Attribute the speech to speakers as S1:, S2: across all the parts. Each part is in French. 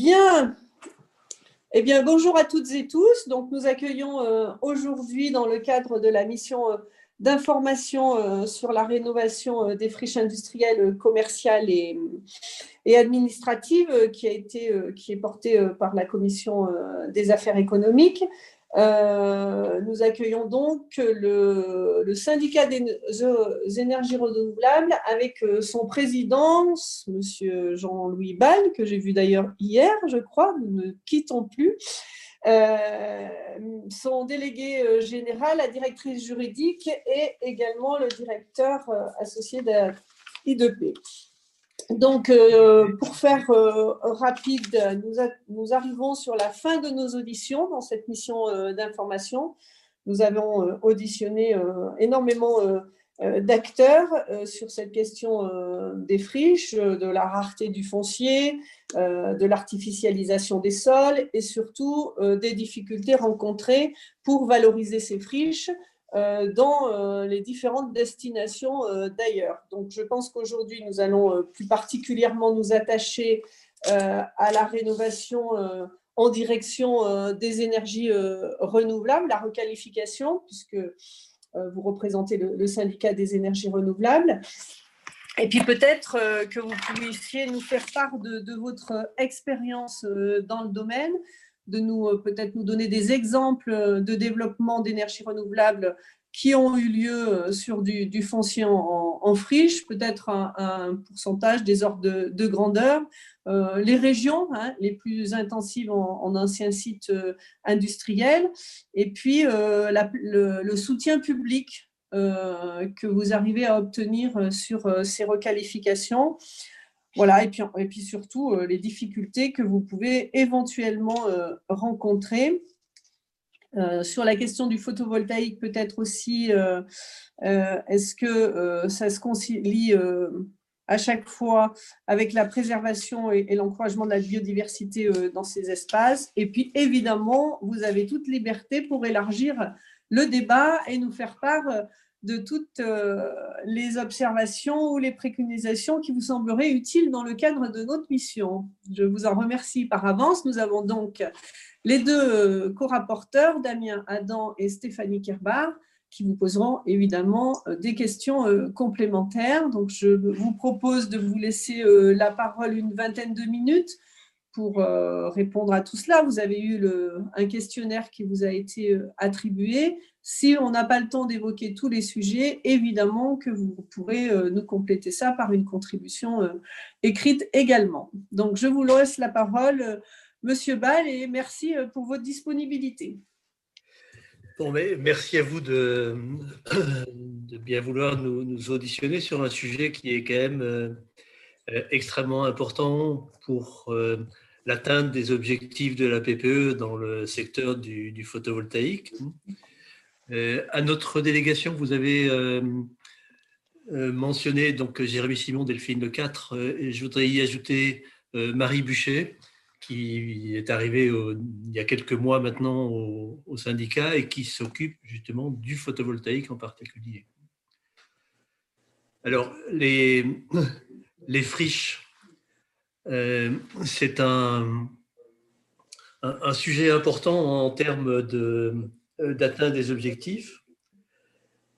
S1: Bien. Eh bien, bonjour à toutes et tous. Donc, nous accueillons euh, aujourd'hui, dans le cadre de la mission euh, d'information euh, sur la rénovation des friches industrielles, commerciales et, administratives, qui est portée par la commission des affaires économiques. Euh, nous accueillons donc le, syndicat des énergies renouvelables avec euh, son président, Monsieur Jean-Louis Ball, que j'ai vu d'ailleurs hier, je crois, nous ne quittons plus. Euh, son délégué général, la directrice juridique et également le directeur associé de l'IDP. Donc, euh, pour faire euh, rapide, nous, arrivons sur la fin de nos auditions dans cette mission euh, d'information. Nous avons auditionné énormément d'acteurs sur cette question des friches, de la rareté du foncier, de l'artificialisation des sols et surtout des difficultés rencontrées pour valoriser ces friches dans euh, les différentes destinations euh, d'ailleurs. Donc, je pense qu'aujourd'hui, nous allons plus particulièrement nous attacher à la rénovation en direction des énergies renouvelables, la requalification, puisque vous représentez le, syndicat des énergies renouvelables. Et puis peut-être que vous puissiez nous faire part de votre expérience dans le domaine, de nous euh, peut-être nous donner des exemples euh, de développement d'énergie renouvelable qui ont eu lieu euh, sur du, foncier en, friche, peut-être un, pourcentage des ordres de, grandeur. les régions hein, les plus intensives en, anciens sites industriels, et puis le, soutien public que vous arrivez à obtenir sur ces requalifications. Voilà, et puis, et puis surtout euh, les difficultés que vous pouvez éventuellement euh, rencontrer. Euh, sur la question du photovoltaïque, peut-être aussi, est-ce que ça se concilie à chaque fois avec la préservation et, et l'encouragement de la biodiversité dans ces espaces? Et puis, évidemment, vous avez toute liberté pour élargir le débat et nous faire part de toutes euh, les observations ou les préconisations qui vous sembleraient utiles dans le cadre de notre mission. Je vous en remercie par avance. Nous avons donc les deux euh, co-rapporteurs, Damien Adam et Stéphanie Kerbar, qui vous poseront évidemment euh, des questions complémentaires. Donc, je vous propose de vous laisser la parole une vingtaine de minutes pour répondre à tout cela. Vous avez eu le, un questionnaire qui vous a été attribué. Si on n'a pas le temps d'évoquer tous les sujets, évidemment que vous pourrez euh, nous compléter ça par une contribution euh, écrite également. Donc, je vous laisse la parole, euh, Monsieur Ball, et merci pour votre disponibilité.
S2: Bon, mais merci à vous de, bien vouloir nous, auditionner sur un sujet qui est quand même extrêmement important pour l'atteinte des objectifs de la PPE dans le secteur du photovoltaïque. Euh, à notre délégation, vous avez euh, euh, mentionné donc Jérémy Simon, Delphine Le 4, et je voudrais y ajouter Marie Bûcher, qui est arrivée il y a quelques mois maintenant au, syndicat et qui s'occupe justement du photovoltaïque en particulier. Alors, les, les friches, c'est un, sujet important en termes euh, d'atteindre des objectifs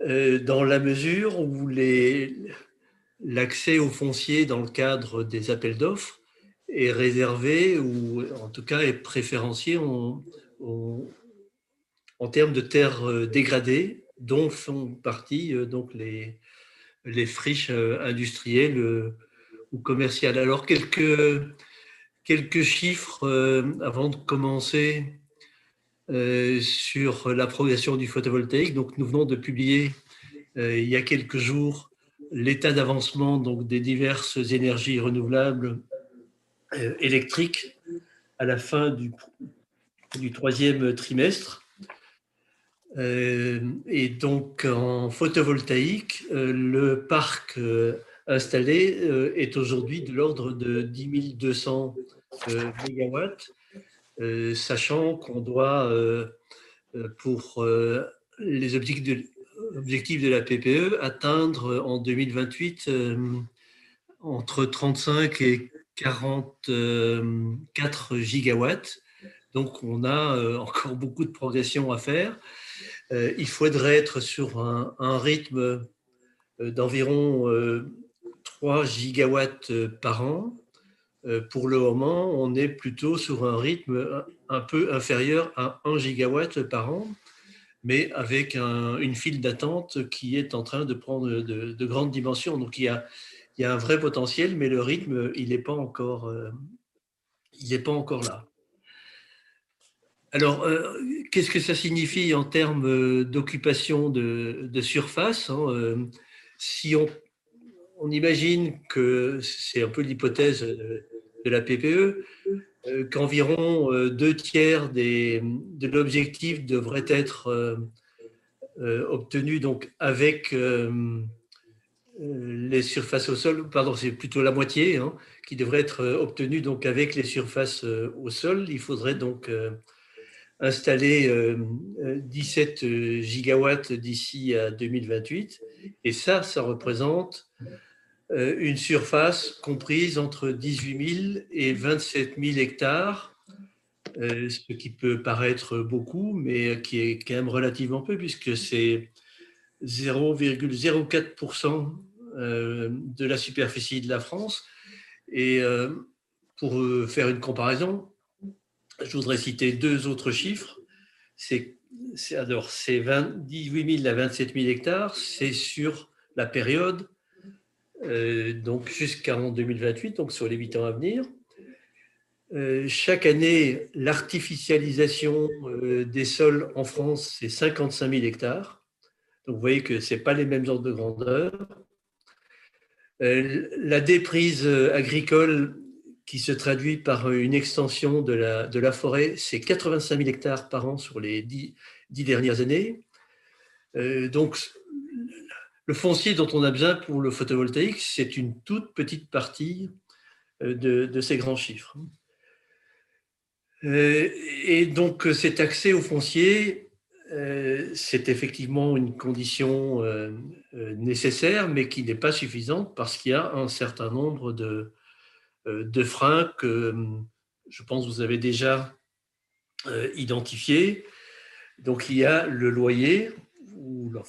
S2: euh, dans la mesure où l'accès au foncier dans le cadre des appels d'offres est réservé ou en tout cas est préférencié en, termes de terres euh, dégradées dont font partie donc les friches industrielles ou commerciales. Alors quelques, quelques chiffres avant de commencer euh, sur la progression du photovoltaïque. Donc, nous venons de publier euh, il y a quelques jours l'état d'avancement des diverses énergies renouvelables euh, électriques à la fin du, du troisième trimestre. et donc, en photovoltaïque, le parc installé est aujourd'hui de l'ordre de 10 200 mégawatts euh, sachant qu'on doit, euh, euh, pour les objectifs de, la PPE, atteindre en 2028 entre 35 et 44 gigawatts. Donc, on a encore beaucoup de progression à faire. Il faudrait être sur un rythme d'environ 3 gigawatts par an. Pour le moment, on est plutôt sur un rythme un peu inférieur à 1 gigawatt par an mais avec une file d'attente qui est en train de prendre de, grandes dimensions. Donc il y, a, il y, a, un vrai potentiel, mais le rythme, il n'est pas, encore, euh, pas encore là. Alors, euh, qu'est-ce que ça signifie en termes d'occupation de, surface hein, Si on, on, imagine que c'est un peu l'hypothèse de la PPE, euh, qu'environ euh, deux tiers de l'objectif devrait être euh, obtenu donc avec les surfaces au sol, pardon, c'est plutôt la moitié hein, qui devrait être obtenu donc avec les surfaces au sol. Il faudrait donc installer 17 gigawatts d'ici à 2028. Et ça, ça représente euh, une surface comprise entre 18 000 et 27 000 hectares, euh, ce qui peut paraître beaucoup, mais qui est quand même relativement peu, puisque c'est 0,04% euh, de la superficie de la France. Et pour faire une comparaison, je voudrais citer deux autres chiffres. C'est alors c'est 18 000 à 27 000 hectares, c'est sur la période euh, donc jusqu'en 2028, donc sur les 8 ans à venir. Euh, chaque année, l'artificialisation euh, des sols en France, c'est 55 000 hectares. Donc vous voyez que ce pas les mêmes ordres de grandeur. la déprise agricole qui se traduit par une extension de la, forêt, c'est 85 000 hectares par an sur les dix, dix dernières années. donc le foncier dont on a besoin pour le photovoltaïque, c'est une toute petite partie euh, de, ces grands chiffres. Euh, et donc cet accès au foncier, euh, c'est effectivement une condition nécessaire, mais qui n'est pas suffisante parce qu'il y a un certain nombre de, de freins que je pense vous avez déjà identifiés. Donc il y a le loyer,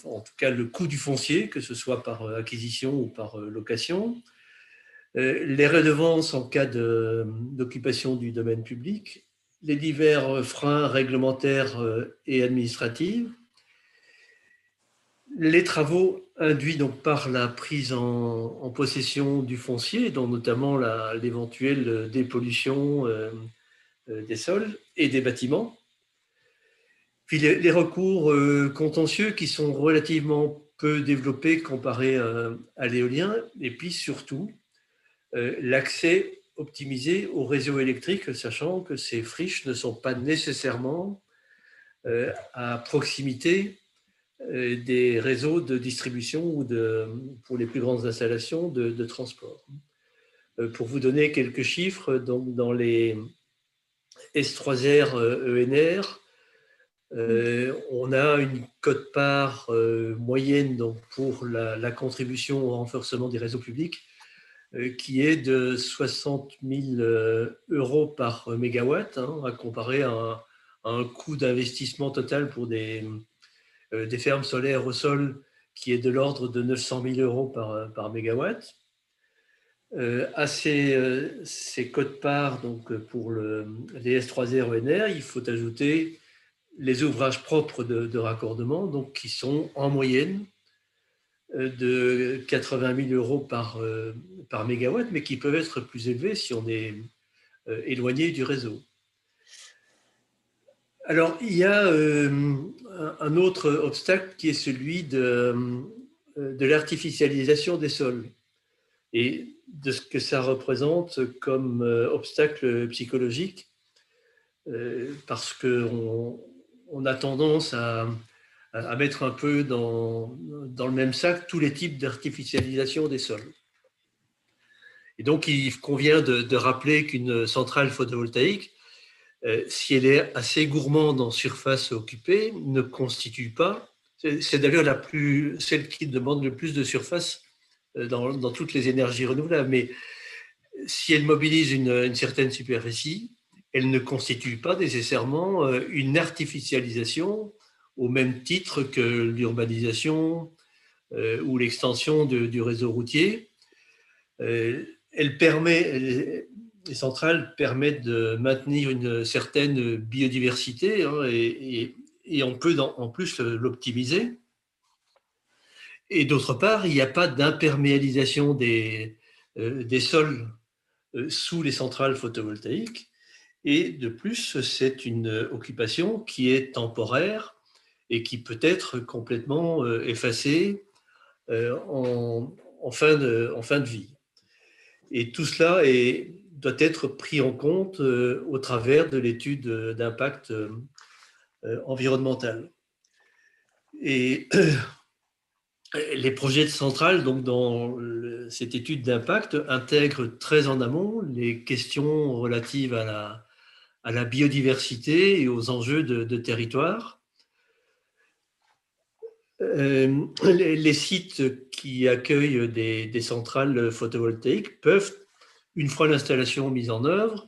S2: en tout cas le coût du foncier, que ce soit par euh, acquisition ou par euh, location, euh, les redevances en cas d'occupation du domaine public, les divers freins réglementaires et administratifs, les travaux induits par la prise en, possession du foncier, dont notamment l'éventuelle dépollution des sols et des bâtiments, puis les, recours euh, contentieux qui sont relativement peu développés comparés à, l'éolien. Et puis surtout, euh, l'accès optimisé au réseau électrique, sachant que ces friches ne sont pas nécessairement euh, à proximité des réseaux de distribution ou de, pour les plus grandes installations de, transport. Pour vous donner quelques chiffres, donc dans les S3R ENR, euh, on a une cote-part euh, moyenne donc, pour la, contribution au renforcement des réseaux publics euh, qui est de 60 000 euros par mégawatt, hein, à comparer à un, coût d'investissement total pour des, des, fermes solaires au sol qui est de l'ordre de 900 000 euros par, par mégawatt. à ces, ces codes-parts donc pour le, les S3R ENR, il faut ajouter les ouvrages propres de, raccordement, donc qui sont en moyenne euh, de 80 000 euros par, euh, par mégawatt, mais qui peuvent être plus élevés si on est euh, éloigné du réseau. Alors, il y a un autre obstacle qui est celui de, de l'artificialisation des sols et de ce que ça représente comme obstacle psychologique, parce qu'on on a tendance à, mettre un peu dans, le même sac tous les types d'artificialisation des sols. Et donc, il convient de, rappeler qu'une centrale photovoltaïque, euh, si elle est assez gourmande en surface occupée, ne constitue pas, c'est d'ailleurs la plus, celle qui demande le plus de surface euh, dans, toutes les énergies renouvelables, mais si elles mobilisent une, certaine superficie, elles ne constituent pas nécessairement une artificialisation au même titre que l'urbanisation ou l'extension du réseau routier. Elle permet, les centrales permettent de maintenir une certaine biodiversité hein, et, on peut en plus l'optimiser. Et d'autre part, il n'y a pas d'imperméalisation des, euh, sols euh, sous les centrales photovoltaïques. Et de plus, c'est une occupation qui est temporaire et qui peut être complètement euh, effacée en, fin de, en fin de vie. Et tout cela doit être pris en compte euh, au travers de l'étude d'impact euh, environnemental. Et les projets de centrale, donc dans cette étude d'impact, intègrent très en amont les questions relatives à la, à la biodiversité et aux enjeux de, territoire. Euh, les, sites qui accueillent des, centrales photovoltaïques peuvent une fois l'installation mise en œuvre,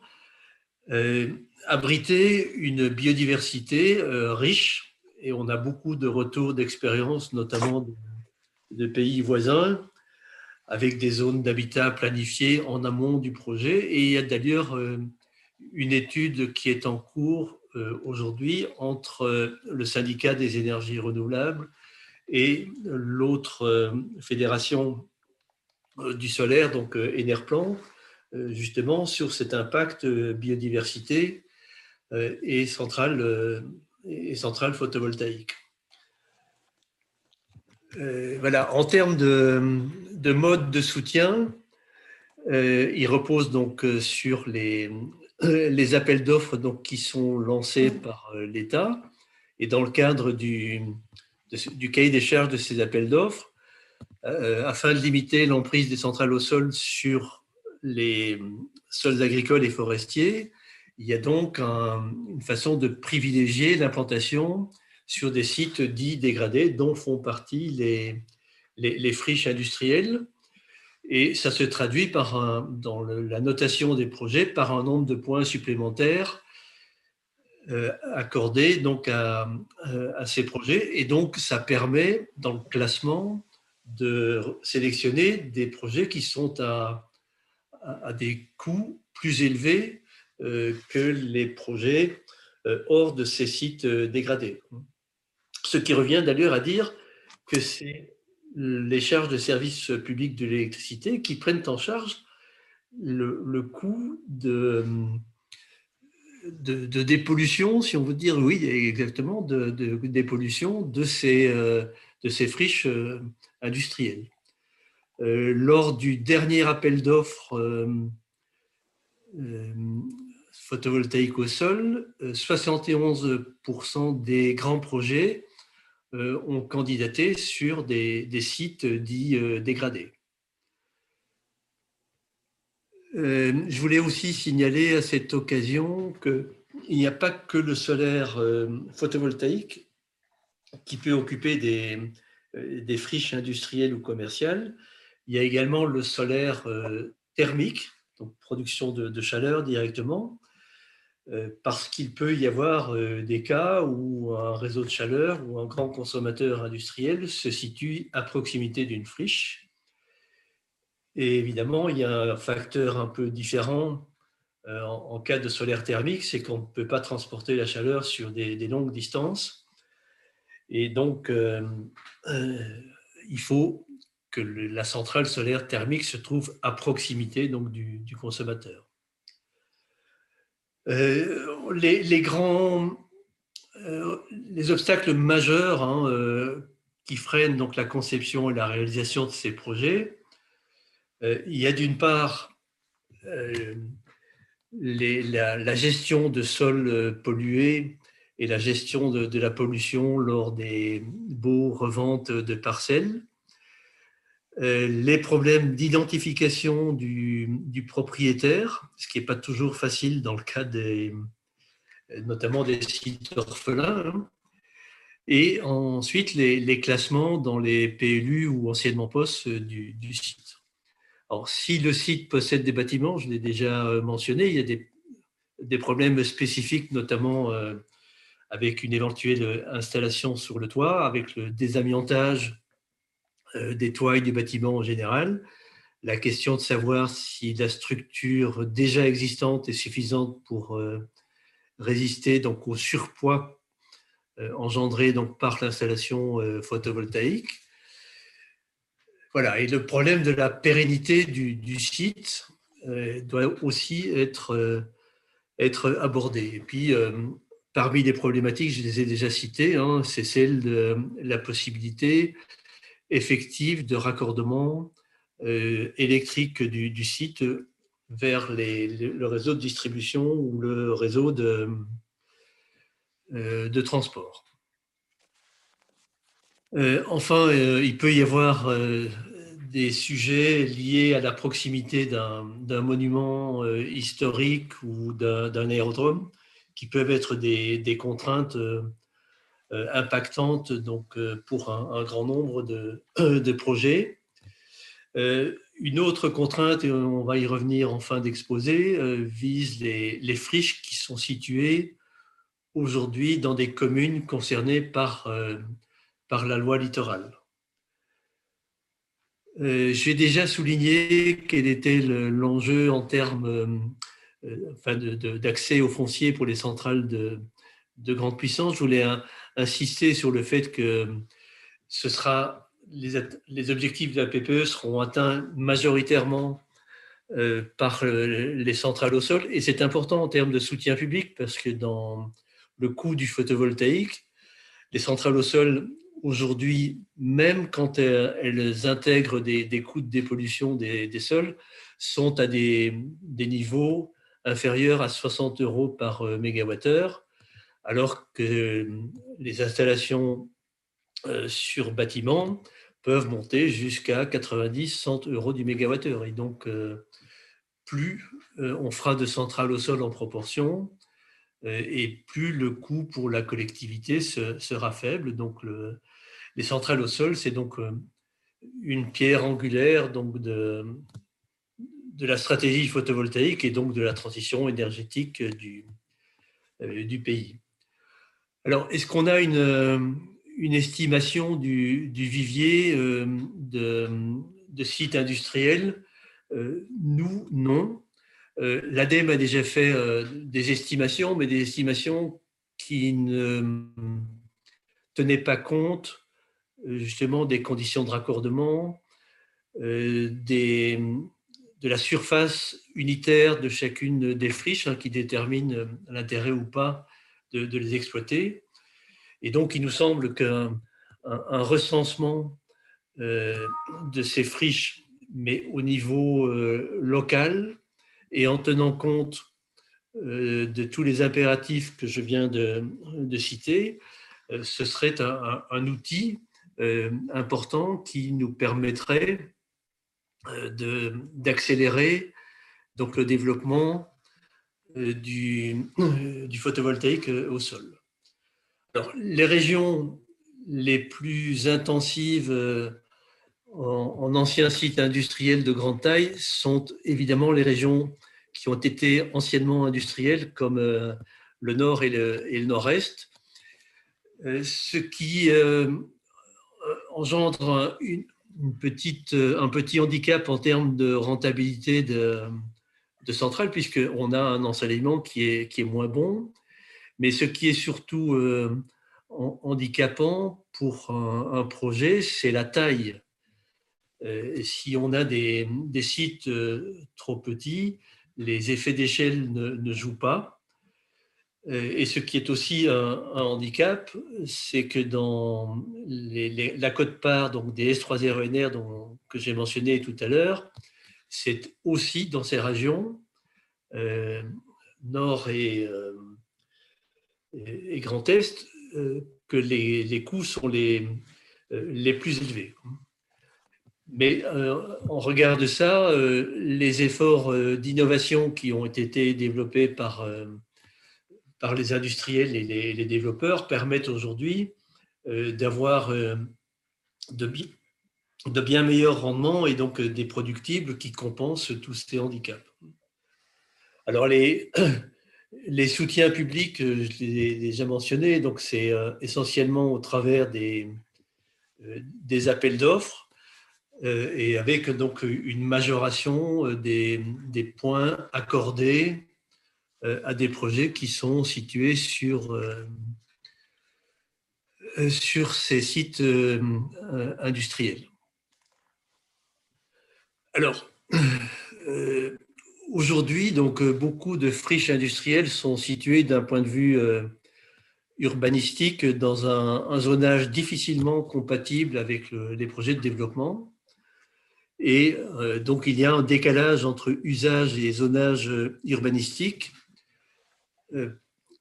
S2: euh, abriter une biodiversité euh, riche. Et on a beaucoup de retours d'expérience, notamment de, pays voisins, avec des zones d'habitat planifiées en amont du projet. Et il y a d'ailleurs une étude qui est en cours aujourd'hui entre le syndicat des énergies renouvelables et l'autre fédération du solaire, donc Enerplan, euh, justement sur cet impact euh, biodiversité euh, et centrale, et centrale photovoltaïque. voilà, en termes de, de mode de soutien, il repose donc sur les, les appels d'offres qui sont lancés par l'État. Et dans le cadre du, du cahier des charges de ces appels d'offres, afin de limiter l'emprise des centrales au sol sur les sols agricoles et forestiers, il y a donc une façon de privilégier l'implantation sur des sites dits dégradés dont font partie les, les, friches industrielles. Et ça se traduit par dans la notation des projets par un nombre de points supplémentaires euh, accordés donc à, à, ces projets. Et donc, ça permet, dans le classement, de sélectionner des projets qui sont à, à, des coûts plus élevés euh, que les projets euh, hors de ces sites euh, dégradés. Ce qui revient d'ailleurs à dire que c'est les charges de service public de l'électricité qui prennent en charge le, coût de, de, dépollution, si on veut dire, oui, exactement, de, dépollution de ces, de ces friches industrielles. Euh, lors du dernier appel d'offres euh, euh, photovoltaïque au sol, 71% des grands projets ont candidaté sur des, sites dits dégradés. je voulais aussi signaler à cette occasion qu'il n'y a pas que le solaire photovoltaïque qui peut occuper des, friches industrielles ou commerciales. Il y a également le solaire euh, thermique, donc production de, chaleur directement, euh, parce qu'il peut y avoir euh, des cas où un réseau de chaleur ou un grand consommateur industriel se situe à proximité d'une friche. Et évidemment, il y a un facteur un peu différent en, cas de solaire thermique, c'est qu'on ne peut pas transporter la chaleur sur des, des longues distances. Et donc, il faut que la centrale solaire thermique se trouve à proximité donc, du, consommateur. Euh, euh, les obstacles majeurs hein, euh, qui freinent donc la conception et la réalisation de ces projets, il y a d'une part la, gestion de sols pollués et la gestion de, de la pollution lors des baux reventes de parcelles. Euh, les problèmes d'identification du, propriétaire, ce qui n'est pas toujours facile dans le cas des, notamment des sites orphelins, hein. et ensuite les, classements dans les PLU ou anciennement POS du, site. Alors, si le site possède des bâtiments, je l'ai déjà mentionné, il y a des, des problèmes spécifiques, notamment avec une éventuelle installation sur le toit, avec le désamiantage des toits et des bâtiments en général, la question de savoir si la structure déjà existante est suffisante pour résister donc au surpoids engendré donc par l'installation photovoltaïque. Voilà, et le problème de la pérennité du, site doit aussi être, être abordé. Et puis, parmi les problématiques, je les ai déjà citées, hein, c'est celle de la possibilité effective de raccordement euh, électrique du, site vers le réseau de distribution ou le réseau de, euh, transport. Euh, enfin, il peut y avoir des sujets liés à la proximité d'un monument historique ou d'un aérodrome qui peuvent être des, contraintes euh, euh, impactantes donc, euh, pour un, grand nombre de, de projets. une autre contrainte, et on va y revenir en fin d'exposé, vise les, friches qui sont situées aujourd'hui dans des communes concernées par, par la loi littorale. J'ai déjà souligné quel était l'enjeu en termes euh, d'accès au foncier pour les centrales de, de grande puissance. Je voulais insister sur le fait que ce sera, les, les, objectifs de la PPE seront atteints majoritairement euh, par euh, les centrales au sol. Et c'est important en termes de soutien public parce que dans le coût du photovoltaïque, les centrales au sol, aujourd'hui, même quand elles, intègrent des, des, coûts de dépollution des, des sols, sont à des, des niveaux inférieur à 60 euros par euh, mégawattheure, alors que euh, les installations euh, sur bâtiment peuvent monter jusqu'à 90-100 euros du mégawattheure. Et donc, plus on fera de centrales au sol en proportion, et plus le coût pour la collectivité sera faible. Donc, le, les centrales au sol, c'est donc une pierre angulaire de, la stratégie photovoltaïque et donc de la transition énergétique euh, du pays. Alors, est-ce qu'on a une, euh, estimation du, vivier euh, de, sites industriels? Nous, non. L'ADEME a déjà fait des estimations, mais des estimations qui ne tenaient pas compte justement des conditions de raccordement, de la surface unitaire de chacune des friches hein, qui détermine euh, l'intérêt ou pas de, les exploiter. Et donc, il nous semble qu'un un, recensement euh, de ces friches, mais au niveau euh, local et en tenant compte de tous les impératifs que je viens de, citer, ce serait un outil important qui nous permettrait euh, d'accélérer donc le développement euh, du, du, photovoltaïque euh, au sol. Alors, les régions les plus intensives en, anciens sites industriels de grande taille sont évidemment les régions qui ont été anciennement industrielles, comme le nord et le, nord-est, ce qui engendre une, petite, euh, un petit handicap en termes de rentabilité de, de centrales, puisqu'on a un ensoleillement qui est, qui est moins bon. Mais ce qui est surtout euh, handicapant pour un, projet, c'est la taille. Euh, si on a des, sites trop petits, les effets d'échelle ne, jouent pas. Euh, et ce qui est aussi un, handicap, c'est que dans la cote-part donc des S3RNR dont, que j'ai mentionné tout à l'heure, c'est aussi dans ces régions, euh, Nord et, euh, et, Grand Est, que les, coûts sont les, les plus élevés. Mais en regard de ça, les efforts d'innovation qui ont été développés par par les industriels et les, développeurs permettent aujourd'hui euh, d'avoir euh, de, de bien meilleurs rendements et donc des productibles qui compensent tous ces handicaps. Alors les, soutiens publics, je l'ai déjà mentionné, donc c'est essentiellement au travers des, appels d'offres et avec donc une majoration des, points accordés à des projets qui sont situés sur euh, ces sites euh, euh, industriels. Alors, aujourd'hui, donc, beaucoup de friches industrielles sont situées d'un point de vue urbanistique dans un, zonage difficilement compatible avec les projets de développement. Et donc, il y a un décalage entre usage et zonage urbanistique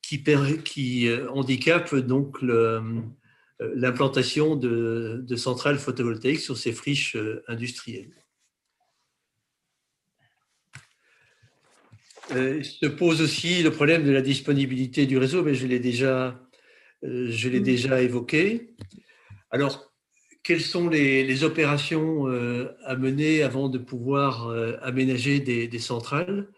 S2: qui, qui handicape donc euh, l'implantation de, centrales photovoltaïques sur ces friches euh, industrielles. Euh, se pose aussi le problème de la disponibilité du réseau, mais je l'ai déjà, je l'ai déjà évoqué. Alors, quelles sont les, opérations à mener avant de pouvoir aménager des, des centrales?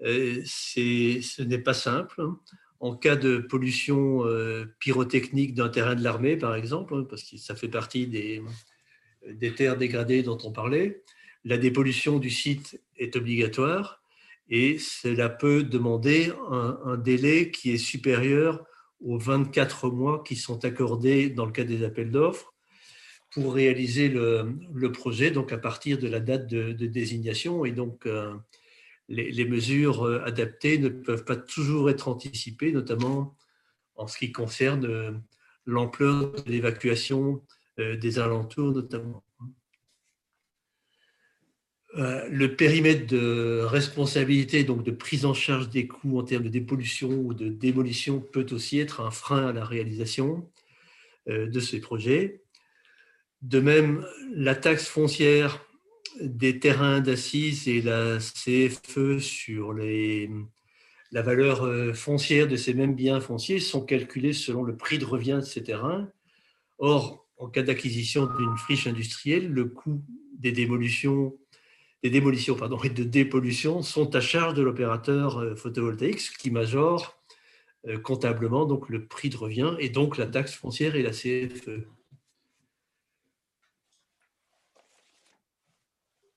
S2: Ce n'est pas simple. Hein en cas de pollution euh, pyrotechnique d'un terrain de l'armée, par exemple, hein, parce que ça fait partie des, des terres dégradées dont on parlait, la dépollution du site est obligatoire et cela peut demander un, délai qui est supérieur aux 24 mois qui sont accordés dans le cas des appels d'offres pour réaliser le, projet, donc à partir de la date de, désignation. Et donc, euh, les, mesures euh, adaptées ne peuvent pas toujours être anticipées, notamment en ce qui concerne euh, l'ampleur de l'évacuation des alentours notamment. Le périmètre de responsabilité, donc de prise en charge des coûts en termes de dépollution ou de démolition, peut aussi être un frein à la réalisation de ces projets. De même, la taxe foncière des terrains d'assises et la CFE sur la valeur euh, foncière de ces mêmes biens fonciers sont calculés selon le prix de revient de ces terrains. Or, en cas d'acquisition d'une friche industrielle, le coût des démolitions, des démolitions pardon, et de dépollution sont à charge de l'opérateur euh, photovoltaïque, ce qui majore euh, comptablement donc le prix de revient et donc la taxe foncière et la CFE.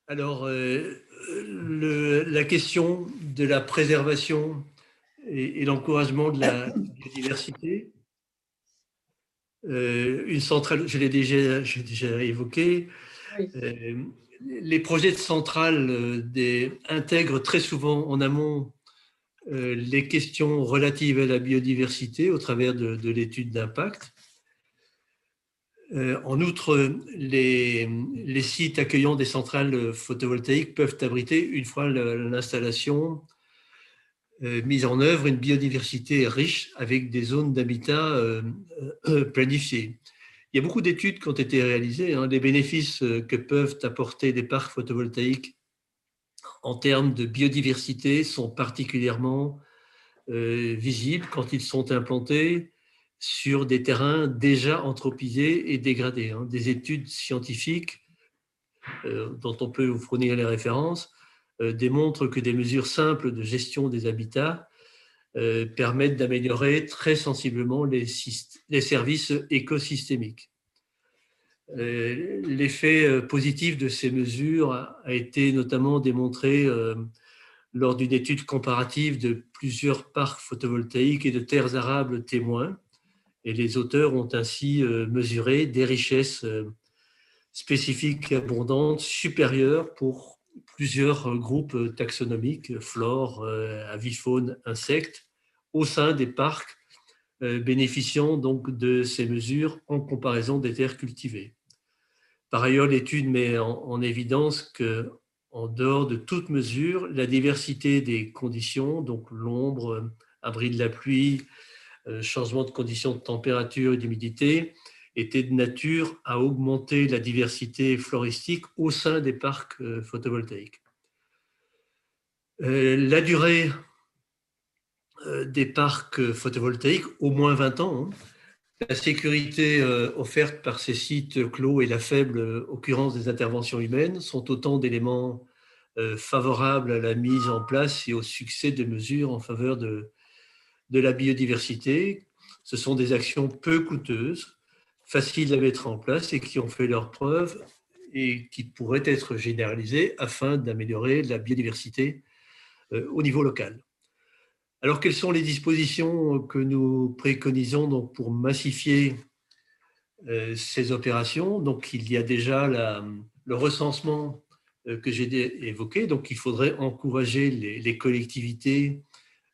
S2: Alors, euh, la question de la préservation et, l'encouragement de la biodiversité, euh, une centrale, je l'ai déjà, déjà, évoqué, euh, les projets de centrale intègrent très souvent en amont les questions relatives à la biodiversité au travers de l'étude d'impact. Euh, en outre, les, sites accueillant des centrales photovoltaïques peuvent abriter, une fois l'installation euh, mise en œuvre, une biodiversité riche avec des zones d'habitat euh, planifiées. Il y a beaucoup d'études qui ont été réalisées. Hein, les bénéfices que peuvent apporter des parcs photovoltaïques en termes de biodiversité sont particulièrement visibles quand ils sont implantés sur des terrains déjà anthropisés et dégradés. Hein. Des études scientifiques euh, dont on peut vous fournir les références euh, démontrent que des mesures simples de gestion des habitats euh, permettent d'améliorer très sensiblement les, services écosystémiques. L'effet positif de ces mesures a été notamment démontré lors d'une étude comparative de plusieurs parcs photovoltaïques et de terres arables témoins et les auteurs ont ainsi euh, mesuré des richesses euh, spécifiques abondantes supérieures pour plusieurs groupes taxonomiques, flore, euh, avifaune, insectes, au sein des parcs bénéficiant donc de ces mesures en comparaison des terres cultivées. Par ailleurs, l'étude met en, évidence que, en dehors de toute mesure, la diversité des conditions, donc l'ombre, abri de la pluie, euh, changement de conditions de température et d'humidité, était de nature à augmenter la diversité floristique au sein des parcs euh, photovoltaïques. Euh, la durée des parcs photovoltaïques, au moins 20 ans, hein, La sécurité offerte par ces sites clos et la faible occurrence des interventions humaines sont autant d'éléments favorables à la mise en place et au succès des mesures en faveur de, de la biodiversité. Ce sont des actions peu coûteuses, faciles à mettre en place et qui ont fait leurs preuves et qui pourraient être généralisées afin d'améliorer la biodiversité euh, au niveau local. Alors, quelles sont les dispositions que nous préconisons pour massifier euh, ces opérations? Donc, il y a déjà le recensement euh, que j'ai évoqué. Donc, il faudrait encourager les, collectivités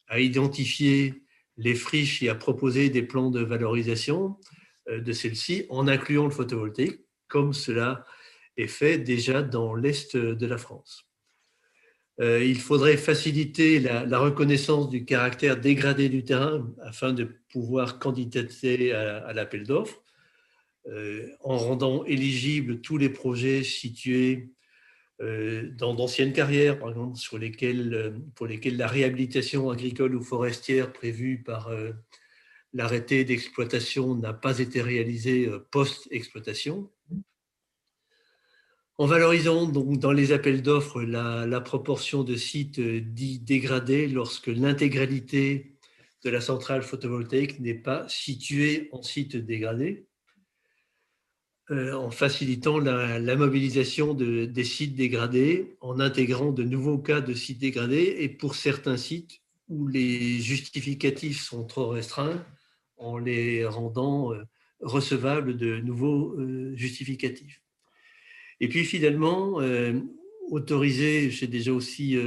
S2: à identifier les friches et à proposer des plans de valorisation de celles-ci en incluant le photovoltaïque, comme cela est fait déjà dans l'Est de la France. Euh, il faudrait faciliter la, reconnaissance du caractère dégradé du terrain afin de pouvoir candidater à, l'appel d'offres, euh, en rendant éligibles tous les projets situés euh, dans d'anciennes carrières, par exemple, sur euh, pour lesquelles la réhabilitation agricole ou forestière prévue par euh, l'arrêté d'exploitation n'a pas été réalisée post-exploitation. En valorisant donc dans les appels d'offres la, proportion de sites dits dégradés lorsque l'intégralité de la centrale photovoltaïque n'est pas située en site dégradé, euh, en facilitant la, mobilisation de, des sites dégradés, en intégrant de nouveaux cas de sites dégradés et pour certains sites où les justificatifs sont trop restreints, en les rendant euh, recevables de nouveaux euh, justificatifs. Et puis finalement, autoriser, j'ai déjà aussi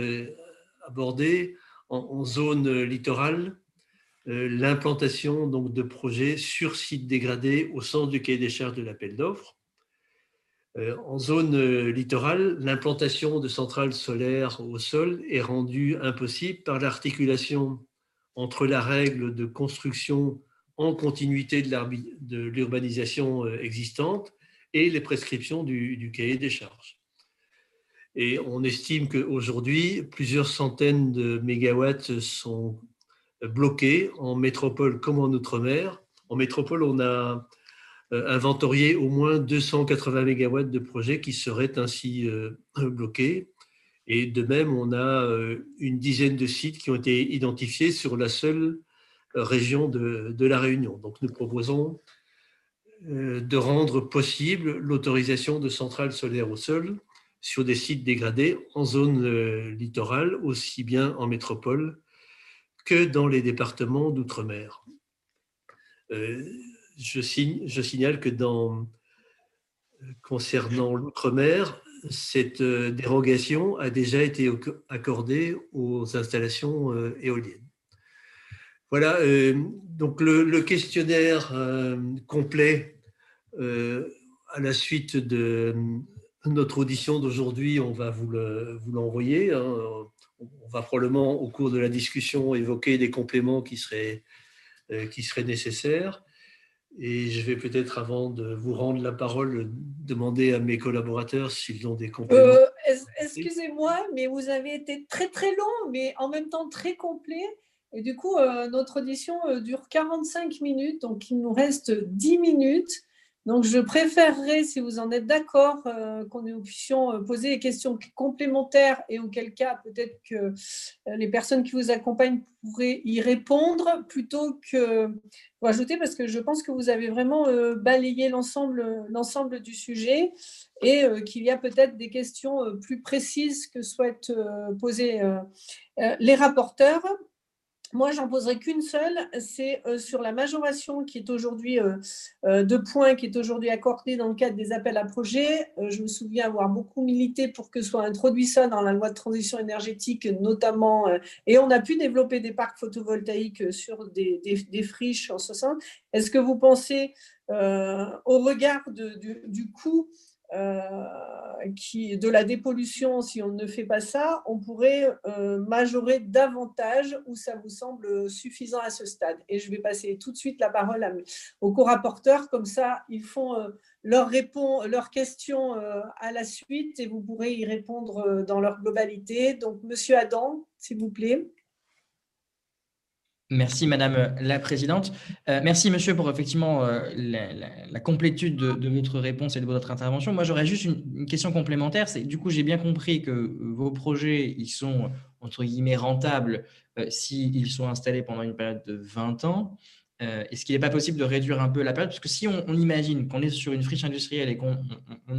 S2: abordé, en zone littorale, euh, l'implantation de projets sur site dégradé au sens du cahier des charges de l'appel d'offres. Euh, en zone euh, littorale, l'implantation de centrales solaires au sol est rendue impossible par l'articulation entre la règle de construction en continuité de l'urbanisation existante et les prescriptions du, cahier des charges. Et on estime qu'aujourd'hui, plusieurs centaines de mégawatts sont bloqués en métropole comme en outre-mer. En métropole, on a euh, inventorié au moins 280 MW de projets qui seraient ainsi euh, bloqués. Et de même, on a euh, une dizaine de sites qui ont été identifiés sur la seule région de, la Réunion. Donc nous proposons de rendre possible l'autorisation de centrales solaires au sol sur des sites dégradés en zone littorale, aussi bien en métropole que dans les départements d'outre-mer. Euh, je, signale que concernant l'outre-mer, cette euh, dérogation a déjà été accordée aux installations euh, éoliennes. Voilà, donc le, questionnaire complet à la suite de notre audition d'aujourd'hui, on va vous l'envoyer. Le, hein on va probablement au cours de la discussion évoquer des compléments qui seraient, euh, qui seraient nécessaires. Et je vais peut-être, avant de vous rendre la parole, demander à mes collaborateurs s'ils ont des compléments. Euh,
S1: excusez-moi, mais vous avez été très très long, mais en même temps très complet. Et du coup, euh, notre audition dure 45 minutes, donc il nous reste 10 minutes. Donc, je préférerais, si vous en êtes d'accord, euh, qu'on nous puissions euh, poser des questions complémentaires et auquel cas, peut-être que euh, les personnes qui vous accompagnent pourraient y répondre plutôt que vous ajouter, parce que je pense que vous avez vraiment balayé l'ensemble du sujet et qu'il y a peut-être des questions plus précises que souhaitent poser les rapporteurs. Moi, j'en poserai qu'une seule, c'est euh, sur la majoration qui est aujourd'hui euh, euh, de points qui est aujourd'hui accordée dans le cadre des appels à projets. je me souviens avoir beaucoup milité pour que soit introduit ça dans la loi de transition énergétique, notamment, et on a pu développer des parcs photovoltaïques sur des, friches en ce sens. Est-ce que vous pensez, au regard du, coût qui, de la dépollution, si on ne fait pas ça, on pourrait euh, majorer davantage ou ça vous semble suffisant à ce stade Et je vais passer tout de suite la parole à, aux co-rapporteurs, comme ça ils font euh, leurs, leurs questions à la suite et vous pourrez y répondre dans leur globalité. Donc, Monsieur Adam, s'il vous plaît.
S3: Merci Madame la Présidente. Euh, merci Monsieur pour effectivement euh, la, complétude de, votre réponse et de votre intervention. Moi j'aurais juste une, question complémentaire. Du coup j'ai bien compris que vos projets ils sont entre guillemets rentables euh, s'ils sont installés pendant une période de 20 ans. Est-ce qu'il n'est pas possible de réduire un peu la période? Parce que si on, imagine qu'on est sur une friche industrielle et qu'on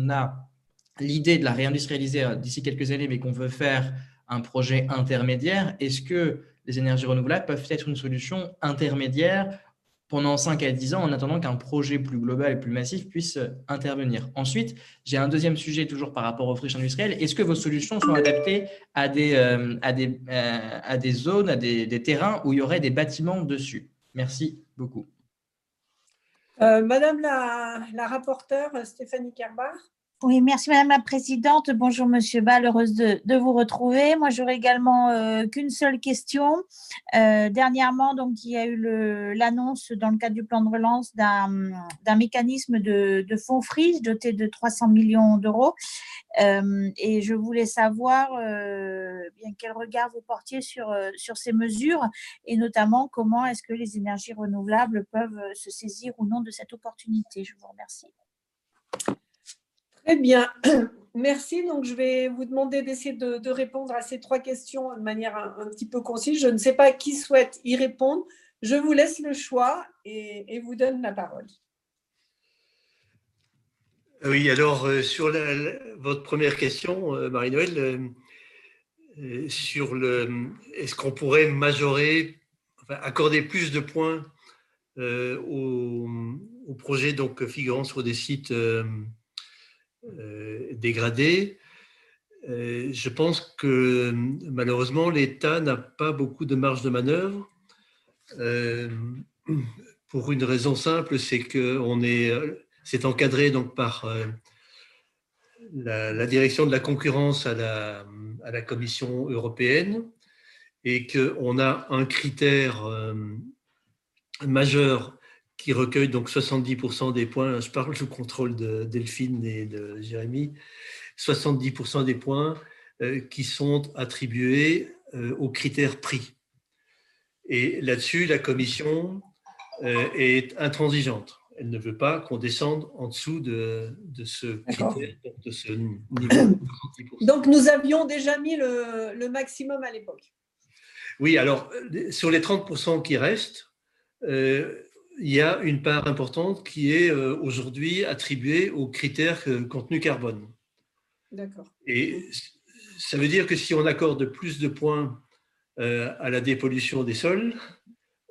S3: a l'idée de la réindustrialiser d'ici quelques années, mais qu'on veut faire un projet intermédiaire, est-ce que les énergies renouvelables peuvent être une solution intermédiaire pendant 5 à 10 ans en attendant qu'un projet plus global et plus massif puisse intervenir. Ensuite, j'ai un deuxième sujet toujours par rapport aux friches industrielles. Est-ce que vos solutions sont adaptées à des, euh, à des, euh, à des zones, à des, terrains où il y aurait des bâtiments dessus? Merci beaucoup.
S1: Euh, Madame la, la rapporteure Stéphanie Kerbar.
S4: Oui, merci Madame la Présidente. Bonjour Monsieur Ball, heureuse de, vous retrouver. Moi, j'aurais également euh, qu'une seule question. Euh, dernièrement, donc, il y a eu l'annonce dans le cadre du plan de relance d'un mécanisme de, fonds friches doté de 300 millions d'euros. Euh, et je voulais savoir quel regard vous portiez sur, sur ces mesures et notamment comment est-ce que les énergies renouvelables peuvent se saisir ou non de cette opportunité. Je vous remercie.
S1: Très bien. Merci. Donc, je vais vous demander d'essayer de, répondre à ces trois questions de manière un, petit peu concise. Je ne sais pas qui souhaite y répondre. Je vous laisse le choix et, vous donne la parole.
S2: Oui, alors, euh, sur votre première question, euh, Marie-Noël, euh, sur le, est-ce qu'on pourrait majorer, accorder plus de points aux, projets donc, figurant sur des sites euh, dégradé. Euh, je pense que malheureusement, l'État n'a pas beaucoup de marge de manœuvre. Euh, pour une raison simple, c'est que est, c'est encadré donc par la, direction de la concurrence à la Commission européenne et qu'on a un critère majeur qui recueille donc 70% des points, je parle sous contrôle de Delphine et de Jérémy, 70% des points euh, qui sont attribués euh, aux critères prix. Et là-dessus, la Commission euh, est intransigeante. Elle ne veut pas qu'on descende en dessous de, ce critère, de ce niveau.
S1: Donc, nous avions déjà mis le, le maximum à l'époque.
S2: Oui, alors, sur les 30% qui restent, il y a une part importante qui est euh, aujourd'hui attribuée aux critères euh, contenu carbone.
S1: D'accord.
S2: Et ça veut dire que si on accorde plus de points euh, à la dépollution des sols,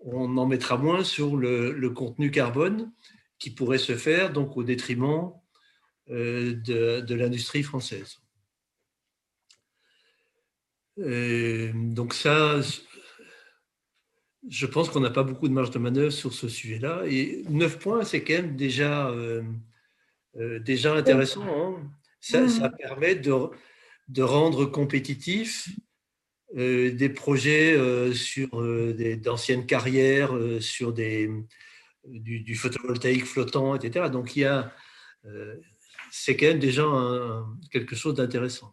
S2: on en mettra moins sur le, contenu carbone qui pourrait se faire donc au détriment de, de l'industrie française. donc ça, je pense qu'on n'a pas beaucoup de marge de manœuvre sur ce sujet-là. Et 9 points, c'est quand même déjà, euh, euh, déjà intéressant. Hein. Ça, mmh. permet de, de rendre compétitifs euh, des projets sur d'anciennes carrières, sur des, du, photovoltaïque flottant, etc. Donc, il y a, c'est quand même déjà quelque chose d'intéressant.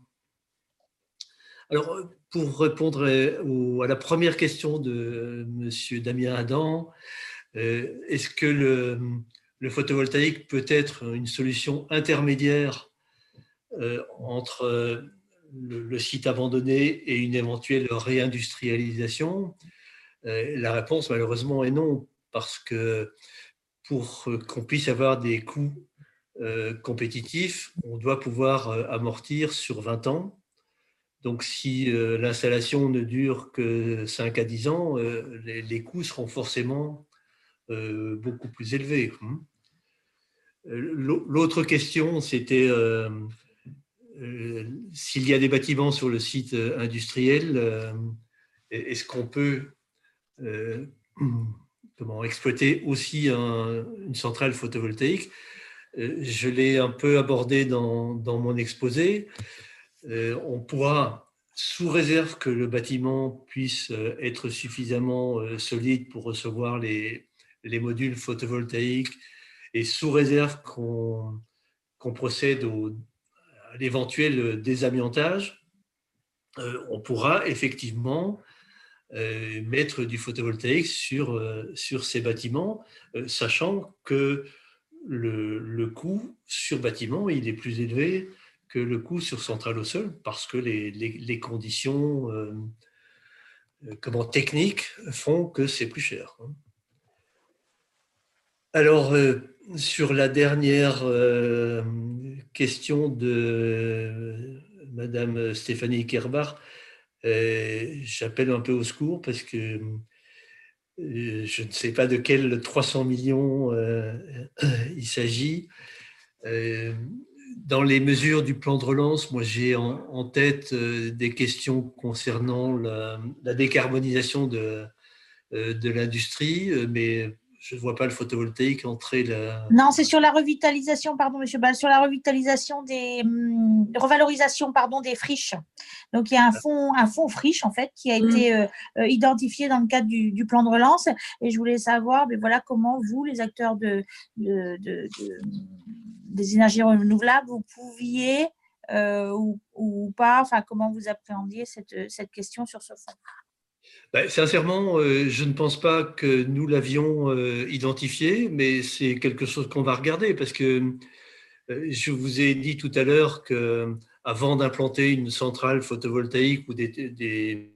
S2: Alors, pour répondre à la première question de M. Damien Adam, euh, est-ce que le, photovoltaïque peut être une solution intermédiaire euh, entre le, site abandonné et une éventuelle réindustrialisation? Euh, La réponse, malheureusement, est non, parce que pour qu'on puisse avoir des coûts compétitifs, on doit pouvoir amortir sur 20 ans donc, si euh, l'installation ne dure que 5 à 10 ans, euh, les, coûts seront forcément euh, beaucoup plus élevés. Hein. L'autre question, c'était s'il y a des bâtiments sur le site industriel, est-ce qu'on peut exploiter aussi une centrale photovoltaïque? Je l'ai un peu abordé dans mon exposé. Euh, on pourra, sous réserve que le bâtiment puisse euh, être suffisamment euh, solide pour recevoir les, modules photovoltaïques et sous réserve qu'on procède à l'éventuel désamiantage, on pourra effectivement mettre du photovoltaïque sur, sur ces bâtiments, sachant que le, le, coût sur bâtiment, il est plus élevé que le coût sur centrale au sol, parce que les, les, les conditions comment, techniques font que c'est plus cher. Hein. Alors, sur la dernière question de Madame Stéphanie Kerbach, j'appelle un peu au secours parce que euh, je ne sais pas de quels 300 millions euh, il s'agit. Euh, dans les mesures du plan de relance, moi j'ai en, tête des questions concernant la, la décarbonisation de, de l'industrie, mais je ne vois pas le photovoltaïque entrer là.
S4: Non, c'est sur la revitalisation, pardon, monsieur Ball, sur la revitalisation des hum, revalorisation, pardon, des friches. Donc il y a un fonds, un fonds friche en fait qui a mmh. été euh, euh, identifié dans le cadre du, plan de relance. Et je voulais savoir, mais ben voilà, comment vous, les acteurs de, des énergies renouvelables, vous pouviez euh, ou, pas, enfin comment vous appréhendiez cette, cette question sur ce fonds.
S2: Ben, sincèrement, euh, je ne pense pas que nous l'avions euh, identifié, mais c'est quelque chose qu'on va regarder parce que euh, je vous ai dit tout à l'heure que avant d'implanter une centrale photovoltaïque ou des,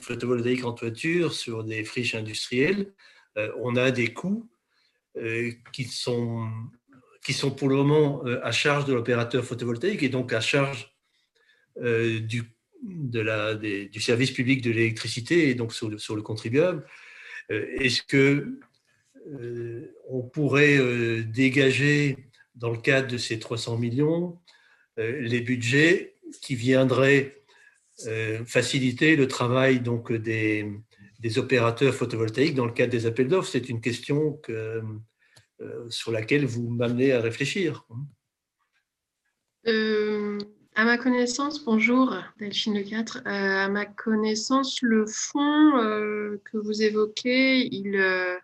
S2: photovoltaïques en toiture sur des friches industrielles, on a des coûts qui sont, qui sont pour le moment à charge de l'opérateur photovoltaïque et donc à charge la, du service public de l'électricité et donc sur le, contribuable. Euh, est-ce que euh, on pourrait euh, dégager dans le cadre de ces 300 millions les budgets qui viendraient faciliter le travail donc des, opérateurs photovoltaïques dans le cadre des appels d'offres? C'est une question que, sur laquelle vous m'amenez à réfléchir.
S5: À ma connaissance, bonjour, Delphine Le 4. Euh, à ma connaissance, le fonds euh, que vous évoquez, il euh,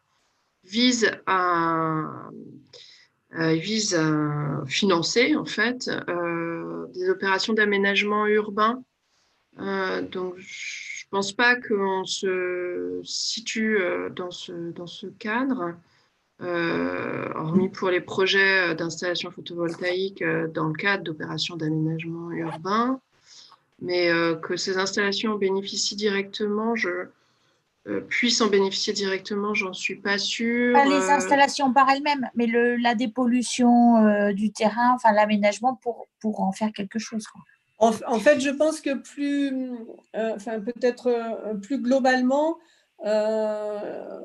S5: vise à, financer en fait des opérations d'aménagement urbain. donc, je ne pense pas qu'on se situe dans ce cadre. Euh, hormis pour les projets d'installation photovoltaïque euh, dans le cadre d'opérations d'aménagement urbain. Mais euh, que ces installations bénéficient directement, je puisse en bénéficier directement, j'en suis pas sûre.
S4: Pas les installations par elles-mêmes, mais le, la dépollution du terrain, enfin l'aménagement pour, pour en faire quelque chose.
S1: En, en, fait, je pense que plus, enfin peut-être plus globalement, euh,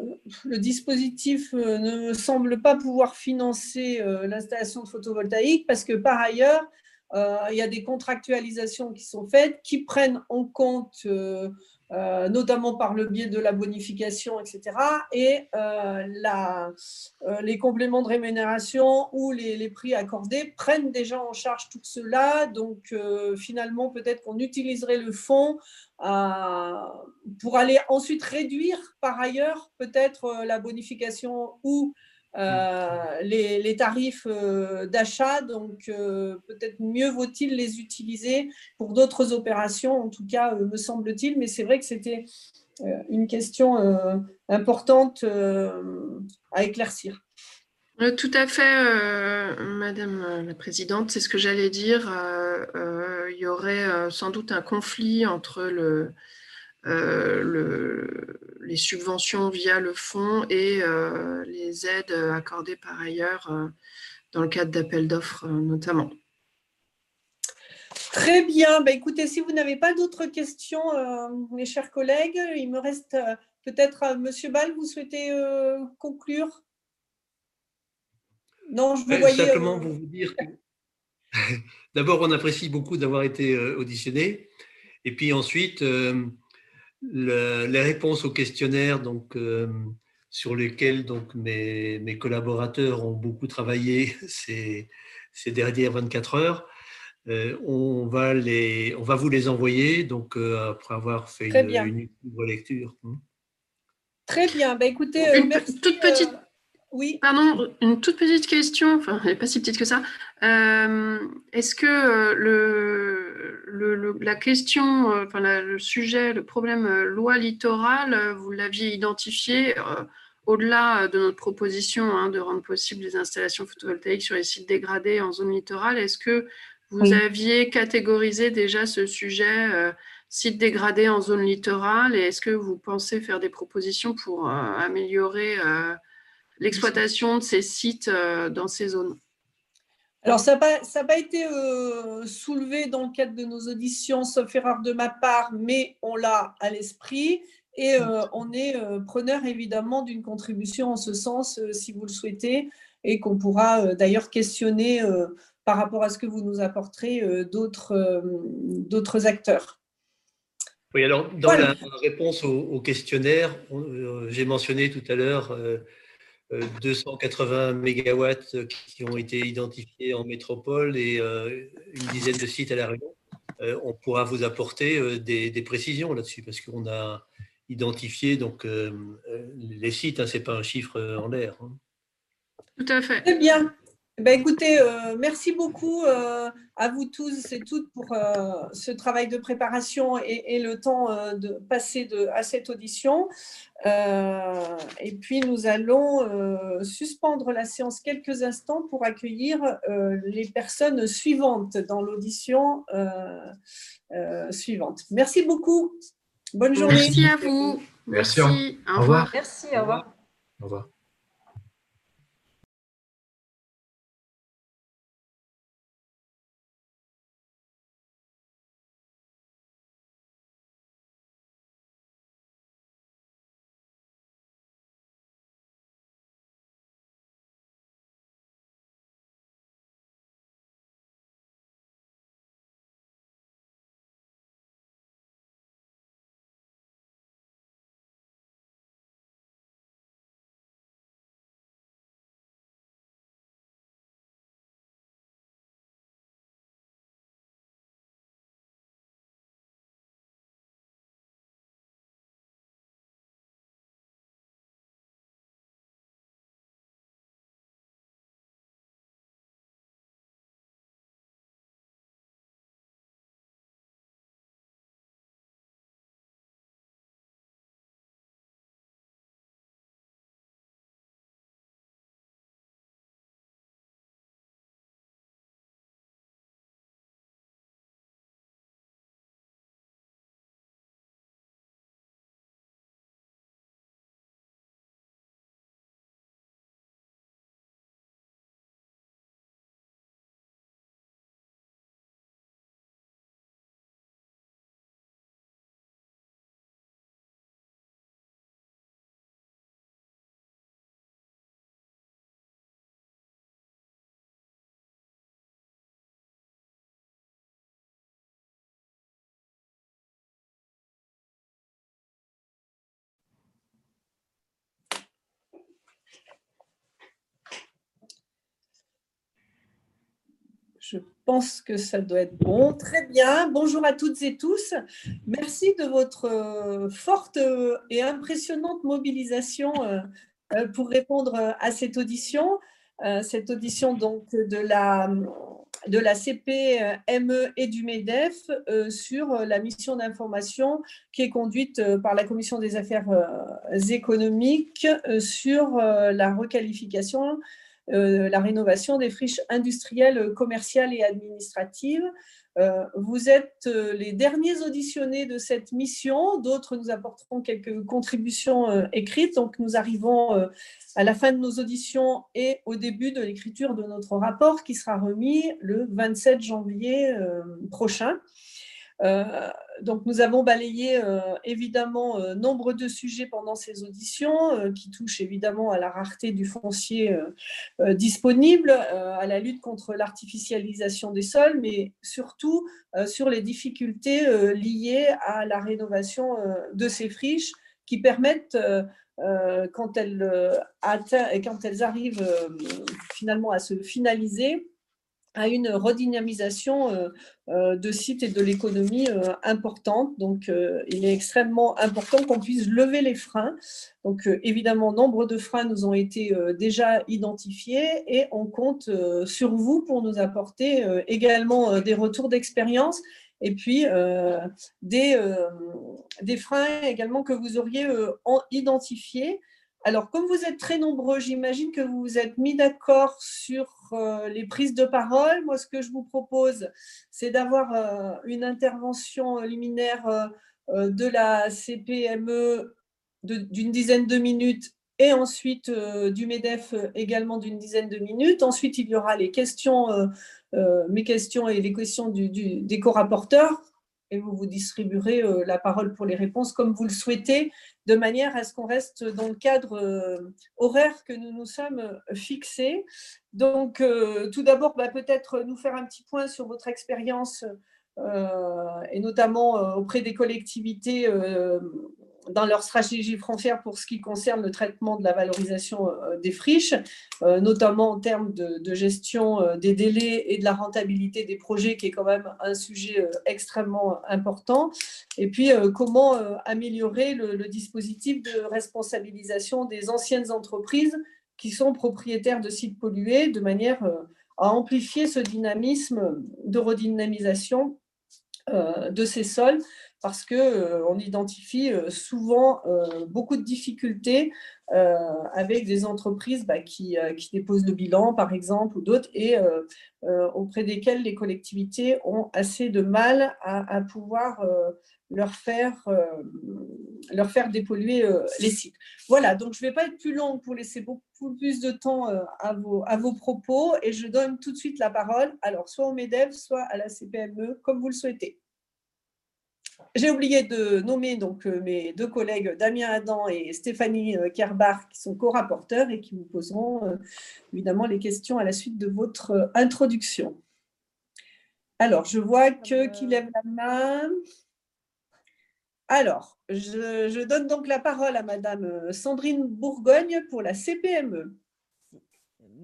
S1: le dispositif euh, ne semble pas pouvoir financer euh, l'installation de photovoltaïque parce que par ailleurs, il y a des contractualisations qui sont faites qui prennent en compte euh, notamment par le biais de la bonification, etc. Et euh, euh, les compléments de rémunération ou les, les, prix accordés prennent déjà en charge tout cela. Donc finalement, peut-être qu'on utiliserait le fonds pour aller ensuite réduire par ailleurs peut-être la bonification ou euh, les, tarifs euh, d'achat, donc euh, peut-être mieux vaut-il les utiliser pour d'autres opérations, en tout cas, me semble-t-il, mais c'est vrai que c'était une question importante à éclaircir.
S5: Tout à fait, Madame la Présidente, c'est ce que j'allais dire. il y aurait sans doute un conflit entre le, le, les subventions via le fonds et euh, les aides accordées par ailleurs euh, dans le cadre d'appels d'offres euh, notamment.
S1: Très bien. Bah, écoutez, si vous n'avez pas d'autres questions, mes chers collègues, il me reste peut-être, Monsieur Ball, vous souhaitez conclure?
S2: Non, je vous voyais. Simplement pour vous dire que d'abord, on apprécie beaucoup d'avoir été auditionné. Et puis ensuite, les réponses aux questionnaires donc, euh, sur lesquels donc, mes, mes, collaborateurs ont beaucoup travaillé ces, ces dernières 24 heures, euh, on, va les, on va vous les envoyer donc, euh, après avoir fait une, une, lecture.
S1: Hmm. Très bien. Bah, écoutez,
S5: une merci, toute petite. Oui. Pardon, une toute petite question, enfin, elle n'est pas si petite que ça. Est-ce que le, la question, enfin le sujet, le problème loi littorale, vous l'aviez identifié au-delà de notre proposition hein, de rendre possible les installations photovoltaïques sur les sites dégradés en zone littorale. Est-ce que vous aviez catégorisé déjà ce sujet sites dégradés en zone littorale et est-ce que vous pensez faire des propositions pour améliorer l'exploitation de ces sites dans ces zones
S1: alors, ça n'a pas, été euh, soulevé dans le cadre de nos auditions, sauf erreur de ma part, mais on l'a à l'esprit. Et euh, on est euh, preneur évidemment d'une contribution en ce sens, si vous le souhaitez, et qu'on pourra d'ailleurs questionner par rapport à ce que vous nous apporterez d'autres acteurs.
S2: Oui, alors dans la réponse au questionnaire, j'ai mentionné tout à l'heure 280 mégawatts qui ont été identifiés en métropole et euh, une dizaine de sites à La Réunion. Euh, on pourra vous apporter euh, des, précisions là-dessus parce qu'on a identifié donc, les sites, hein, ce n'est pas un chiffre en l'air. Hein.
S5: Tout à fait.
S1: Très bien. Eh ben, écoutez, euh, merci beaucoup euh, à vous tous et toutes pour euh, ce travail de préparation et, le temps de passer de, à cette audition. et puis, nous allons suspendre la séance quelques instants pour accueillir les personnes suivantes dans l'audition suivante. Merci beaucoup. Bonne journée.
S5: Merci à vous.
S6: Merci.
S5: Au revoir.
S1: Merci. Au revoir.
S6: Au revoir.
S1: Je pense que ça doit être bon. Très bien. Bonjour à toutes et tous. Merci de votre euh, forte euh, et impressionnante mobilisation euh, pour répondre à cette audition. Cette audition donc de la, de la CPME et du MEDEF sur la mission d'information qui est conduite par la Commission des affaires économiques sur la requalification la rénovation des friches industrielles, commerciales et administratives. Euh, vous êtes euh, les derniers auditionnés de cette mission. D'autres nous apporteront quelques contributions écrites. Donc, nous arrivons à la fin de nos auditions et au début de l'écriture de notre rapport qui sera remis le 27 janvier prochain. Euh, donc, nous avons balayé euh, évidemment euh, nombre de sujets pendant ces auditions qui touchent évidemment à la rareté du foncier disponible, à la lutte contre l'artificialisation des sols, mais surtout sur les difficultés liées à la rénovation de ces friches qui permettent quand elles, quand elles arrivent finalement à se finaliser, à une redynamisation euh, euh, de sites et de l'économie euh, importante. Donc, il est extrêmement important qu'on puisse lever les freins. Donc, évidemment, nombre de freins nous ont été déjà identifiés et on compte sur vous pour nous apporter également des retours d'expérience et puis des, des freins également que vous auriez identifiés. Alors, comme vous êtes très nombreux, j'imagine que vous vous êtes mis d'accord sur les prises de parole. Moi, ce que je vous propose, c'est d'avoir une intervention liminaire de la CPME d'une dizaine de minutes et ensuite euh, du MEDEF euh, également d'une dizaine de minutes. Ensuite, il y aura les questions, euh, mes questions et les questions des co-rapporteurs et vous vous distribuerez la parole pour les réponses comme vous le souhaitez, de manière à ce qu'on reste dans le cadre horaire que nous nous sommes fixés. Donc, tout d'abord, bah, peut-être nous faire un petit point sur votre expérience et notamment auprès des collectivités dans leur stratégie frontière pour ce qui concerne le traitement de la valorisation euh, des friches, euh, notamment en termes de, gestion euh, des délais et de la rentabilité des projets, qui est quand même un sujet extrêmement important. Et puis, comment améliorer le, le, dispositif de responsabilisation des anciennes entreprises qui sont propriétaires de sites pollués, de manière à amplifier ce dynamisme de redynamisation de ces sols parce qu'on euh, identifie euh, souvent euh, beaucoup de difficultés avec des entreprises bah, qui, déposent le bilan, par exemple, ou d'autres, et auprès desquelles les collectivités ont assez de mal à, pouvoir leur, faire, leur faire dépolluer les sites. Voilà, donc je ne vais pas être plus longue pour laisser beaucoup plus de temps à, vos, à vos propos, et je donne tout de suite la parole, alors soit au MEDEV, soit à la CPME, comme vous le souhaitez. J'ai oublié de nommer donc euh, mes deux collègues Damien Adam et Stéphanie euh, Kerbar qui sont co-rapporteurs et qui vous poseront euh, évidemment les questions à la suite de votre introduction. Alors, je vois que qui lève la main. Alors, je, je, donne donc la parole à Madame Sandrine Bourgogne pour la CPME.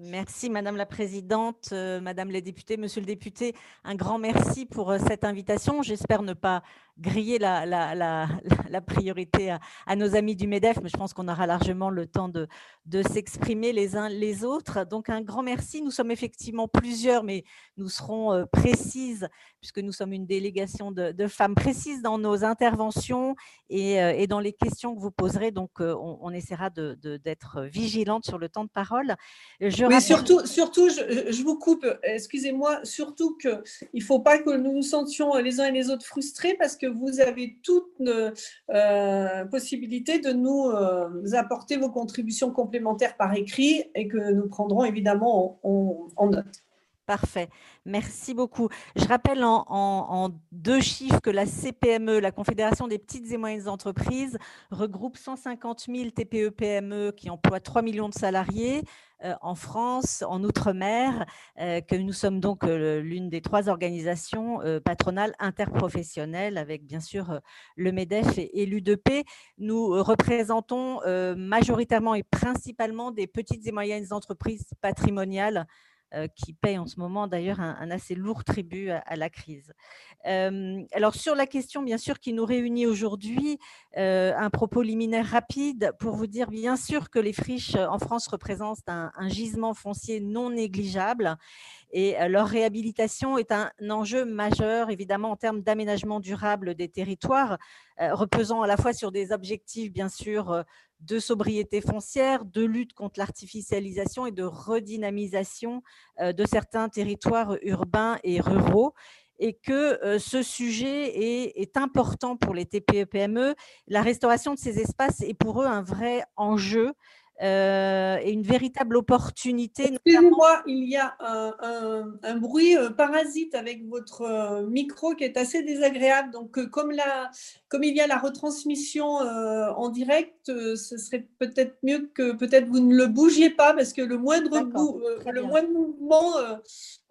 S6: Merci Madame la Présidente, Madame les députés, Monsieur le député, un grand merci pour cette invitation. J'espère ne pas griller la, la, la, la priorité à, nos amis du MEDEF, mais je pense qu'on aura largement le temps de, de s'exprimer les uns les autres. Donc, un grand merci. Nous sommes effectivement plusieurs, mais nous serons euh, précises, puisque nous sommes une délégation de, de femmes précises dans nos interventions et, euh, et, dans les questions que vous poserez. Donc, euh, on, on essaiera d'être vigilante sur le temps de parole.
S1: Je mais surtout, surtout je, je vous coupe, excusez-moi, surtout qu'il ne faut pas que nous nous sentions les uns et les autres frustrés, parce que vous avez toute euh, possibilité de nous euh, apporter vos contributions complémentaires par écrit et que nous prendrons évidemment en, note.
S6: Parfait. Merci beaucoup. Je rappelle en, deux chiffres que la CPME, la Confédération des petites et moyennes entreprises, regroupe 150 000 TPE-PME qui emploient 3 millions de salariés, euh, en France, en Outre-mer, euh, que nous sommes donc euh, l'une des trois organisations patronales interprofessionnelles avec bien sûr le MEDEF et, l'UDP. Nous représentons majoritairement et principalement des petites et moyennes entreprises patrimoniales qui paye en ce moment d'ailleurs un, assez lourd tribut à, la crise. Euh, alors sur la question bien sûr qui nous réunit aujourd'hui, euh, un propos liminaire rapide pour vous dire bien sûr que les friches en France représentent un, gisement foncier non négligeable et leur réhabilitation est un enjeu majeur évidemment en termes d'aménagement durable des territoires, reposant à la fois sur des objectifs bien sûr de sobriété foncière, de lutte contre l'artificialisation et de redynamisation euh, de certains territoires urbains et ruraux et que euh, ce sujet est, important pour les TPE-PME. La restauration de ces espaces est pour eux un vrai enjeu euh, et une véritable opportunité.
S1: Excusez-moi, il y a un, bruit euh, parasite avec votre euh, micro qui est assez désagréable. Donc, comme, la, comme il y a la retransmission en direct, ce serait peut-être mieux que peut-être vous ne le bougiez pas parce que le moindre, le moindre mouvement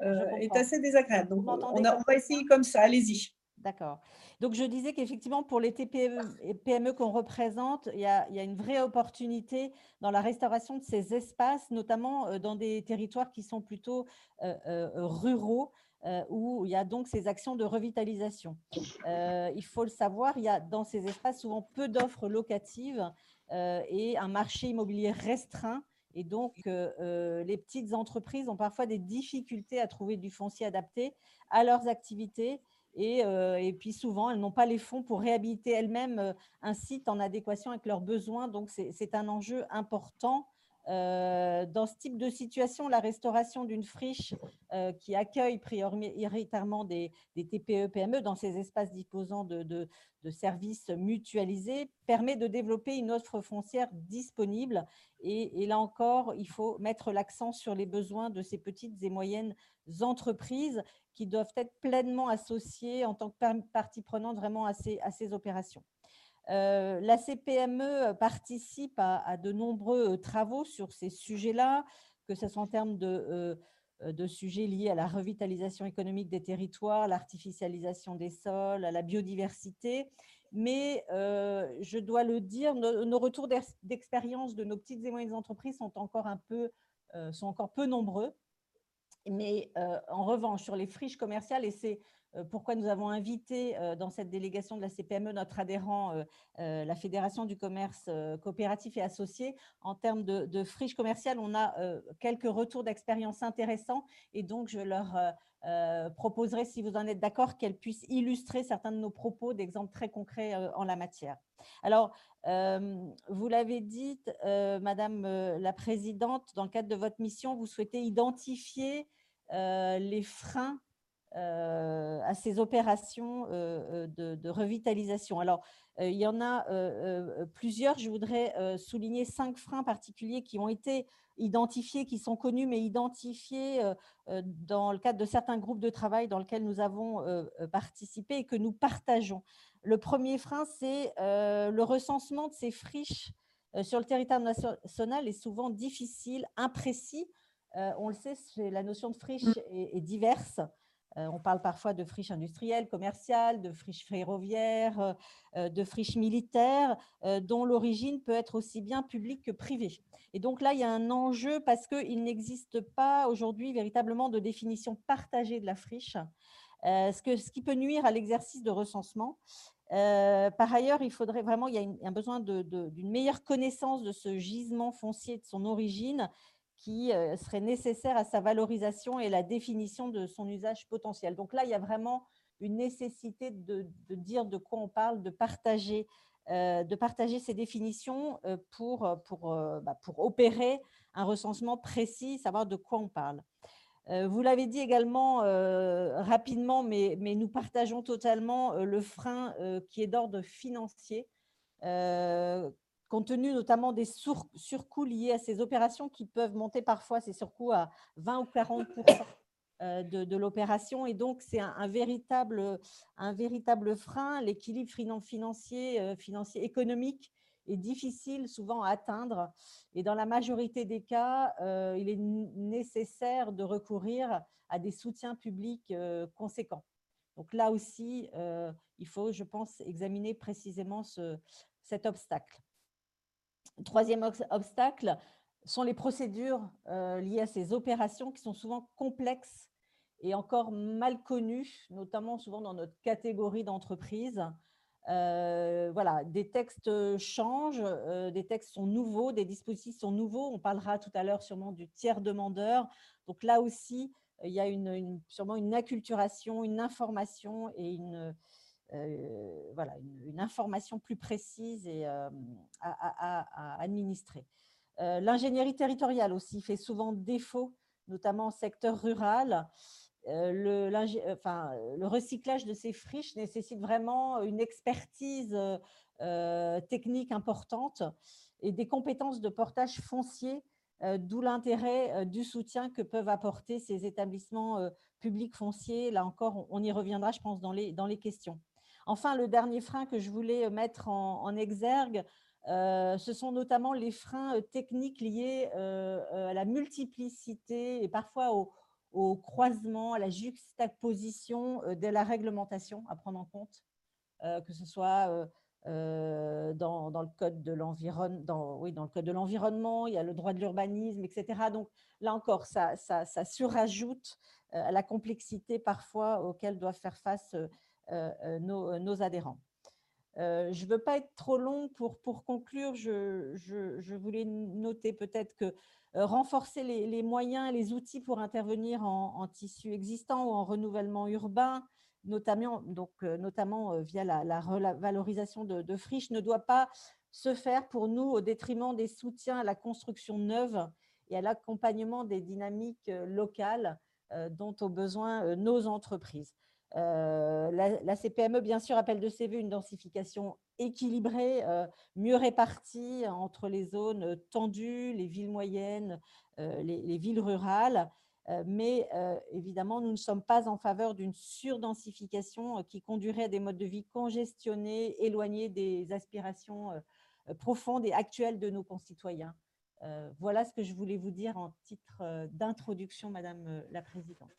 S1: est assez désagréable. Donc, on, on va essayer comme ça. Allez-y.
S6: D'accord. Donc, je disais qu'effectivement, pour les TPE et PME qu'on représente, il y, a, une vraie opportunité dans la restauration de ces espaces, notamment euh, dans des territoires qui sont plutôt euh, euh, ruraux, où il y a donc ces actions de revitalisation. il faut le savoir, il y a dans ces espaces souvent peu d'offres locatives et un marché immobilier restreint. Et donc, les petites entreprises ont parfois des difficultés à trouver du foncier adapté à leurs activités Et, et, puis souvent, elles n'ont pas les fonds pour réhabiliter elles-mêmes un site en adéquation avec leurs besoins. Donc, c'est un enjeu important euh, dans ce type de situation, la restauration d'une friche euh, qui accueille prioritairement des, TPE-PME e dans ces espaces disposant de, services mutualisés permet de développer une offre foncière disponible. Et, là encore, il faut mettre l'accent sur les besoins de ces petites et moyennes entreprises qui doivent être pleinement associées en tant que partie prenante vraiment à ces opérations. Euh, la CPME participe à, de nombreux euh, travaux sur ces sujets-là, que ce soit en termes de, euh, de, sujets liés à la revitalisation économique des territoires, l'artificialisation des sols, à la biodiversité. Mais je dois le dire, nos, retours d'expérience de nos petites et moyennes entreprises sont encore un peu, sont encore peu nombreux. Mais en revanche, sur les friches commerciales, et c'est euh, pourquoi nous avons invité euh, dans cette délégation de la CPME notre adhérent, euh, la Fédération du commerce coopératif et associé. En termes de, friches commerciales, on a quelques retours d'expérience intéressants et donc je leur proposerai, si vous en êtes d'accord, qu'elles puissent illustrer certains de nos propos d'exemples très concrets en la matière. Alors, vous l'avez dit, Madame la Présidente, dans le cadre de votre mission, vous souhaitez identifier les freins euh, à ces opérations euh, euh, de, revitalisation. Alors, il y en a plusieurs. Je voudrais souligner cinq freins particuliers qui ont été identifiés, qui sont connus, mais identifiés dans le cadre de certains groupes de travail dans lesquels nous avons participé et que nous partageons. Le premier frein, c'est le recensement de ces friches sur le territoire national est souvent difficile, imprécis. On le sait, la notion de friche mmh. est diverse. Euh, on parle parfois de friches industrielles, commerciales, de friches ferroviaires, euh, euh, de friches militaires, dont l'origine peut être aussi bien publique que privée. Et donc là, il y a un enjeu parce qu'il n'existe pas aujourd'hui véritablement de définition partagée de la friche, ce, qui peut nuire à l'exercice de recensement. par ailleurs, il faudrait vraiment, il y a un besoin d'une meilleure connaissance de ce gisement foncier, de son origine, qui euh, serait nécessaire à sa valorisation et la définition de son usage potentiel. Donc là, il y a vraiment une nécessité de, dire de quoi on parle, de partager, euh, de partager ces définitions euh, pour, pour, bah, pour opérer un recensement précis, savoir de quoi on parle. Vous l'avez dit également rapidement, mais, mais, nous partageons totalement le frein qui est d'ordre financier compte tenu notamment des surcoûts liés à ces opérations qui peuvent monter parfois ces surcoûts à 20 ou 40 euh, de, de l'opération. Et donc, c'est un, véritable, un véritable frein. L'équilibre financier, euh, financier économique est difficile souvent à atteindre. Et dans la majorité des cas, euh, il est nécessaire de recourir à des soutiens publics conséquents. Donc là aussi, il faut, je pense, examiner précisément ce, cet obstacle. Troisième obstacle sont les procédures euh, liées à ces opérations qui sont souvent complexes et encore mal connues, notamment souvent dans notre catégorie d'entreprise. Euh, voilà, des textes changent, euh, des textes sont nouveaux, des dispositifs sont nouveaux. On parlera tout à l'heure sûrement du tiers demandeur. Donc là aussi, il y a sûrement une acculturation, une information et une, euh, voilà, une, information plus précise et, euh, à, administrer. Euh, l'ingénierie territoriale aussi fait souvent défaut, notamment au secteur rural. Le, le, recyclage de ces friches nécessite vraiment une expertise technique importante et des compétences de portage foncier, d'où l'intérêt du soutien que peuvent apporter ces établissements publics fonciers. Là encore, on y reviendra, je pense, dans les, dans les questions. Enfin, le dernier frein que je voulais mettre en, exergue, euh, ce sont notamment les freins euh, techniques liés euh, à la multiplicité et parfois au, croisement, à la juxtaposition de la réglementation à prendre en compte, que ce soit dans, le code de l'environnement, oui, il y a le droit de l'urbanisme, etc. Donc là encore, ça, ça, surajoute à la complexité parfois auxquelles doivent faire face euh, euh, euh, nos, adhérents. je ne veux pas être trop long pour, conclure. Je, voulais noter peut-être que renforcer les, les, moyens les outils pour intervenir en, tissu existant ou en renouvellement urbain, notamment, donc, notamment via la, valorisation de, de, friches, ne doit pas se faire pour nous au détriment des soutiens à la construction neuve et à l'accompagnement des dynamiques locales dont ont besoin nos entreprises. Euh, la, CPME, bien sûr, appelle de ses voeux une densification équilibrée, euh, mieux répartie entre les zones tendues, les villes moyennes, euh, les, villes rurales. mais évidemment, nous ne sommes pas en faveur d'une surdensification qui conduirait à des modes de vie congestionnés, éloignés des aspirations profondes et actuelles de nos concitoyens. voilà ce que je voulais vous dire en titre d'introduction, Madame la Présidente.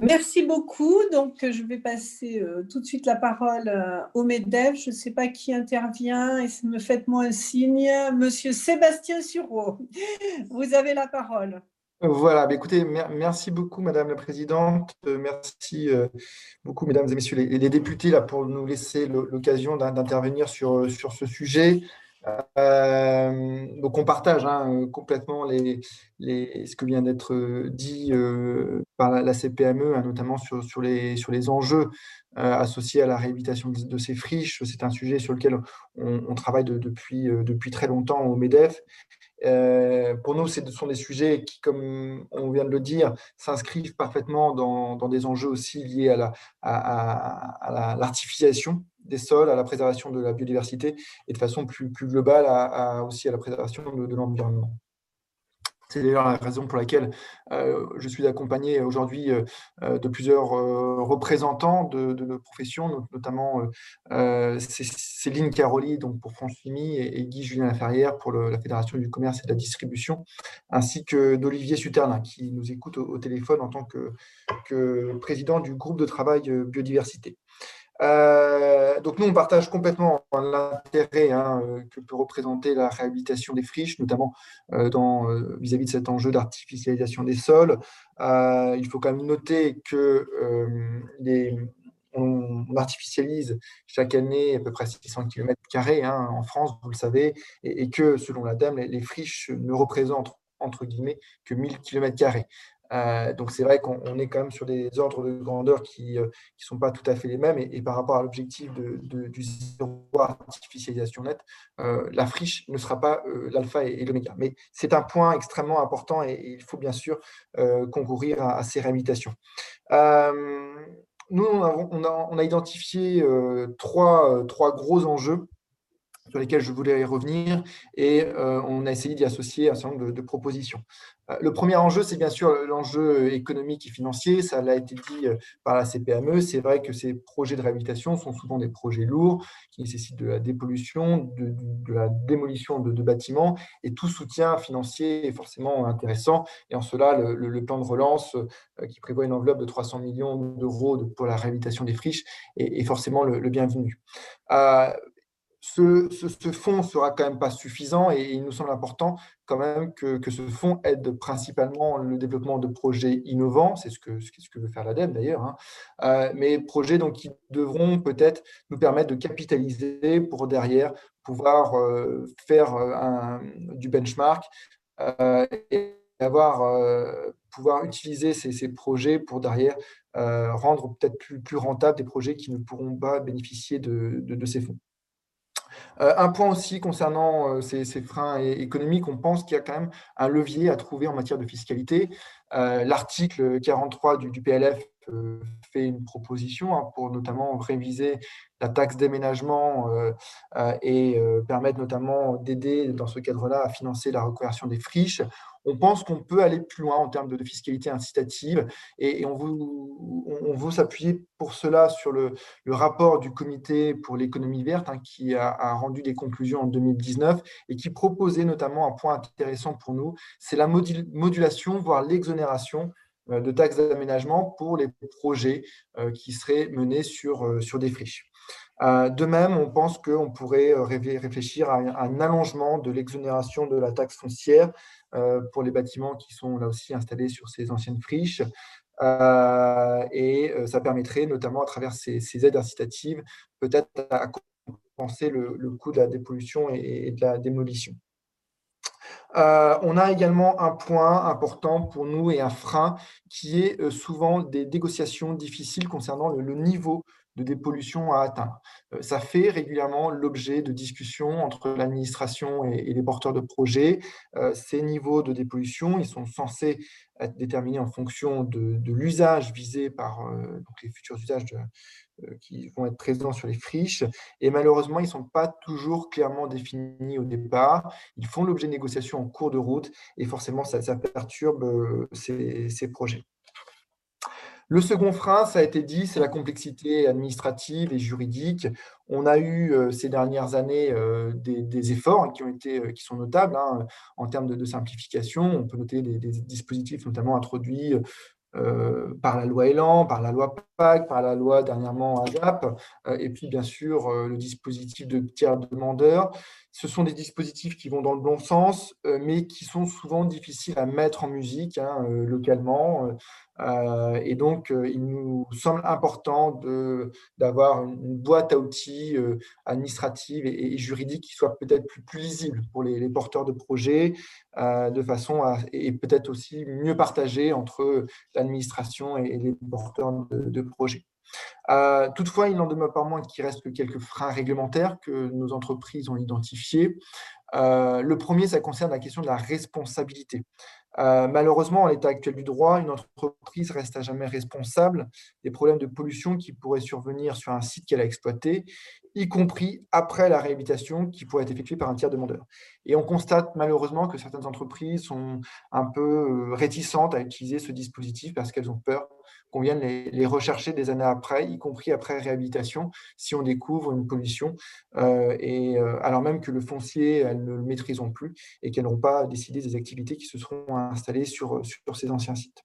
S1: Merci beaucoup. Donc, je vais passer euh, tout de suite la parole euh, au MEDEF. Je ne sais pas qui intervient et me faites-moi un signe. Monsieur Sébastien Sureau, vous avez la parole.
S7: Voilà, bah, écoutez, merci beaucoup Madame la Présidente, euh, merci beaucoup Mesdames et Messieurs les, députés là, pour nous laisser l'occasion d'intervenir sur, sur ce sujet. Euh, donc on partage hein, complètement les, les, ce que vient d'être dit euh, par la, CPME, hein, notamment sur, les, enjeux euh, associés à la réhabilitation de, ces friches. C'est un sujet sur lequel on, travaille depuis très longtemps au MEDEF. Pour nous, ce sont des sujets qui, comme on vient de le dire, s'inscrivent parfaitement dans, des enjeux aussi liés à l'artificialisation des sols, à la préservation de la biodiversité et de façon plus, globale aussi à la préservation de, l'environnement. C'est d'ailleurs la raison pour laquelle euh, je suis accompagné aujourd'hui euh, euh, de plusieurs représentants de, de, professions, notamment Céline Caroli donc pour France Chimie et, Guy Julien Laferrière pour la Fédération du commerce et de la distribution, ainsi que d'Olivier Suterlin qui nous écoute au, téléphone en tant que, que président du groupe de travail biodiversité. Euh, donc nous, on partage complètement l'intérêt hein, euh, que peut représenter la réhabilitation des friches, notamment euh, vis-à-vis de cet enjeu d'artificialisation des sols. il faut quand même noter que on, artificialise chaque année à peu près 600 km hein, en France, vous le savez, et, que selon l'ADEME, les, les friches ne représentent entre guillemets que 1000 km. Euh, donc c'est vrai qu'on est quand même sur des ordres de grandeur qui ne euh, sont pas tout à fait les mêmes. Et, par rapport à l'objectif de, du zéro artificialisation nette, euh, la friche ne sera pas l'alpha et, l'oméga. Mais c'est un point extrêmement important et, il faut bien sûr concourir à, ces réhabilitations. nous, on a, on a identifié trois, trois gros enjeux sur lesquels je voulais revenir et on a essayé d'y associer un certain nombre de propositions. Euh, le premier enjeu, c'est bien sûr l'enjeu économique et financier. Ça l'a été dit euh, par la CPME. C'est vrai que ces projets de réhabilitation sont souvent des projets lourds qui nécessitent de la dépollution, de, la démolition de, bâtiments et tout soutien financier est forcément intéressant. Et en cela, le, plan de relance euh, qui prévoit une enveloppe de 300 millions d'euros pour la réhabilitation des friches est, forcément le, bienvenu ce, fonds sera quand même pas suffisant et il nous semble important quand même que, ce fonds aide principalement le développement de projets innovants, c'est ce que, ce veut faire l'ADEME d'ailleurs, hein. euh, mais projets donc, qui devront peut-être nous permettre de capitaliser pour derrière pouvoir euh, faire euh, du benchmark et avoir, pouvoir utiliser ces, projets pour derrière rendre peut-être plus, plus rentables des projets qui ne pourront pas bénéficier de ces fonds. Euh, un point aussi concernant euh, ces, freins économiques, on pense qu'il y a quand même un levier à trouver en matière de fiscalité. Euh, l'article 43 du, PLF fait une proposition hein, pour notamment réviser la taxe d'aménagement et permettre notamment d'aider dans ce cadre-là à financer la reconversion des friches. On pense qu'on peut aller plus loin en termes de, fiscalité incitative et, on, veut, s'appuyer pour cela sur le, rapport du comité pour l'économie verte hein, qui a, rendu des conclusions en 2019 et qui proposait notamment un point intéressant pour nous, c'est la modulation, voire l'exonération euh, de taxes d'aménagement pour les projets euh, qui seraient menés sur, euh, des friches. De même, on pense qu'on pourrait réfléchir à un allongement de l'exonération de la taxe foncière euh, pour les bâtiments qui sont là aussi installés sur ces anciennes friches. Euh, et euh, ça permettrait, notamment à travers ces, aides incitatives, peut-être à compenser le, coût de la dépollution et, de la démolition. Euh, on a également un point important pour nous et un frein qui est euh, souvent des négociations difficiles concernant le, niveau de dépollution à atteindre. Euh, ça fait régulièrement l'objet de discussions entre l'administration et, les porteurs de projets. ces niveaux de dépollution, ils sont censés être déterminés en fonction de, l'usage visé par les futurs usages de, qui vont être présents sur les friches. Et malheureusement, ils ne sont pas toujours clairement définis au départ. Ils font l'objet de négociations en cours de route et forcément, ça, perturbe euh, ces, projets. Le second frein, ça a été dit, c'est la complexité administrative et juridique. On a eu euh, ces dernières années des, efforts hein, qui, ont été, qui sont notables hein, en termes de, simplification. On peut noter des dispositifs notamment introduits euh, par la loi Elan, par la loi PAC, par la loi dernièrement AGAP, euh, et puis bien sûr euh, le dispositif de tiers demandeur. Ce sont des dispositifs qui vont dans le bon sens, mais qui sont souvent difficiles à mettre en musique hein, localement. Euh, et donc, euh, il nous semble important d'avoir une boîte à outils euh, administrative et, juridique qui soit peut-être plus, plus, lisible pour les, porteurs de projets, de façon à, et peut-être aussi mieux partagée entre l'administration et, les porteurs de, projets. Toutefois, il n'en demeure pas moins qu'il reste que quelques freins réglementaires que nos entreprises ont identifiés. le premier, ça concerne la question de la responsabilité. Euh, malheureusement, en l'état actuel du droit, une entreprise reste à jamais responsable des problèmes de pollution qui pourraient survenir sur un site qu'elle a exploité, y compris après la réhabilitation qui pourrait être effectuée par un tiers demandeur. Et on constate malheureusement que certaines entreprises sont un peu euh, réticentes à utiliser ce dispositif parce qu'elles ont peur qu'on les, rechercher des années après, y compris après réhabilitation, si on découvre une pollution, euh, et, euh, alors même que le foncier, elles ne le maîtrisent plus et qu'elles n'ont pas décidé des activités qui se seront installées sur, sur ces anciens sites.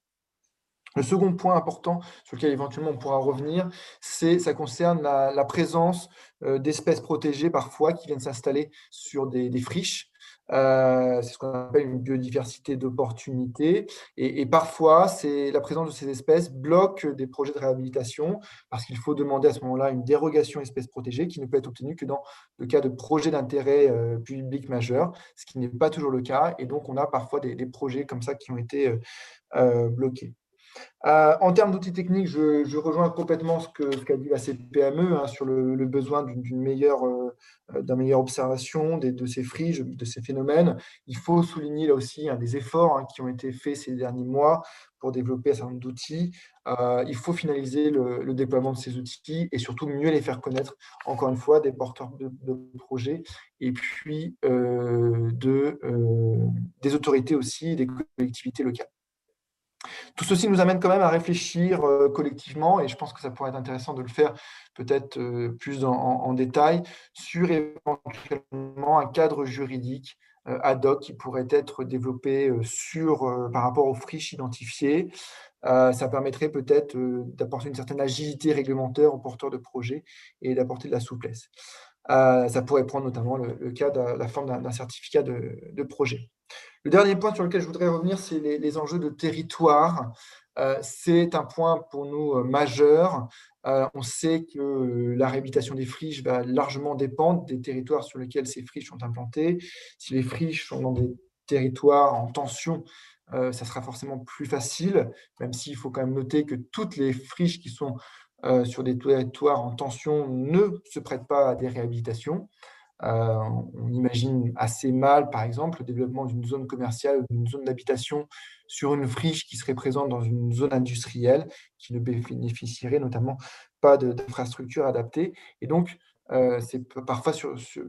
S7: Le second point important sur lequel éventuellement on pourra revenir, c'est ça concerne la, présence euh, d'espèces protégées parfois qui viennent s'installer sur des friches euh, c'est ce qu'on appelle une biodiversité d'opportunité. Et, parfois, c'est la présence de ces espèces bloque des projets de réhabilitation parce qu'il faut demander à ce moment-là une dérogation espèce protégée qui ne peut être obtenue que dans le cas de projets d'intérêt euh, public majeur, ce qui n'est pas toujours le cas. Et donc, on a parfois des, projets comme ça qui ont été euh, bloqués. En termes d'outils techniques, je, rejoins complètement ce qu'a dit la CPME hein, sur le, besoin d'une meilleure euh, meilleure observation de ces friches, de ces phénomènes. Il faut souligner là aussi hein, des efforts hein, qui ont été faits ces derniers mois pour développer un certain nombre d'outils. Euh, il faut finaliser le, déploiement de ces outils et surtout mieux les faire connaître, encore une fois, des porteurs de, projets et puis euh, de, des autorités aussi, des collectivités locales. Tout ceci nous amène quand même à réfléchir euh, collectivement, et je pense que ça pourrait être intéressant de le faire peut-être euh, plus en, détail, sur éventuellement un cadre juridique euh, ad hoc qui pourrait être développé sur, par rapport aux friches identifiées. ça permettrait peut-être d'apporter une certaine agilité réglementaire aux porteurs de projets et d'apporter de la souplesse. ça pourrait prendre notamment le, cas de la forme d'un certificat de projet. Le dernier point sur lequel je voudrais revenir, c'est les, enjeux de territoire. Euh, c'est un point pour nous euh, majeur. Euh, on sait que la réhabilitation des friches va largement dépendre des territoires sur lesquels ces friches sont implantées. Si les friches sont dans des territoires en tension, ça sera forcément plus facile, même s'il faut quand même noter que toutes les friches qui sont sur des territoires en tension ne se prêtent pas à des réhabilitations. Euh, on imagine assez mal, par exemple, le développement d'une zone commerciale d'une zone d'habitation sur une friche qui serait présente dans une zone industrielle qui ne bénéficierait notamment pas d'infrastructures adaptées. Et donc, euh, c'est parfois,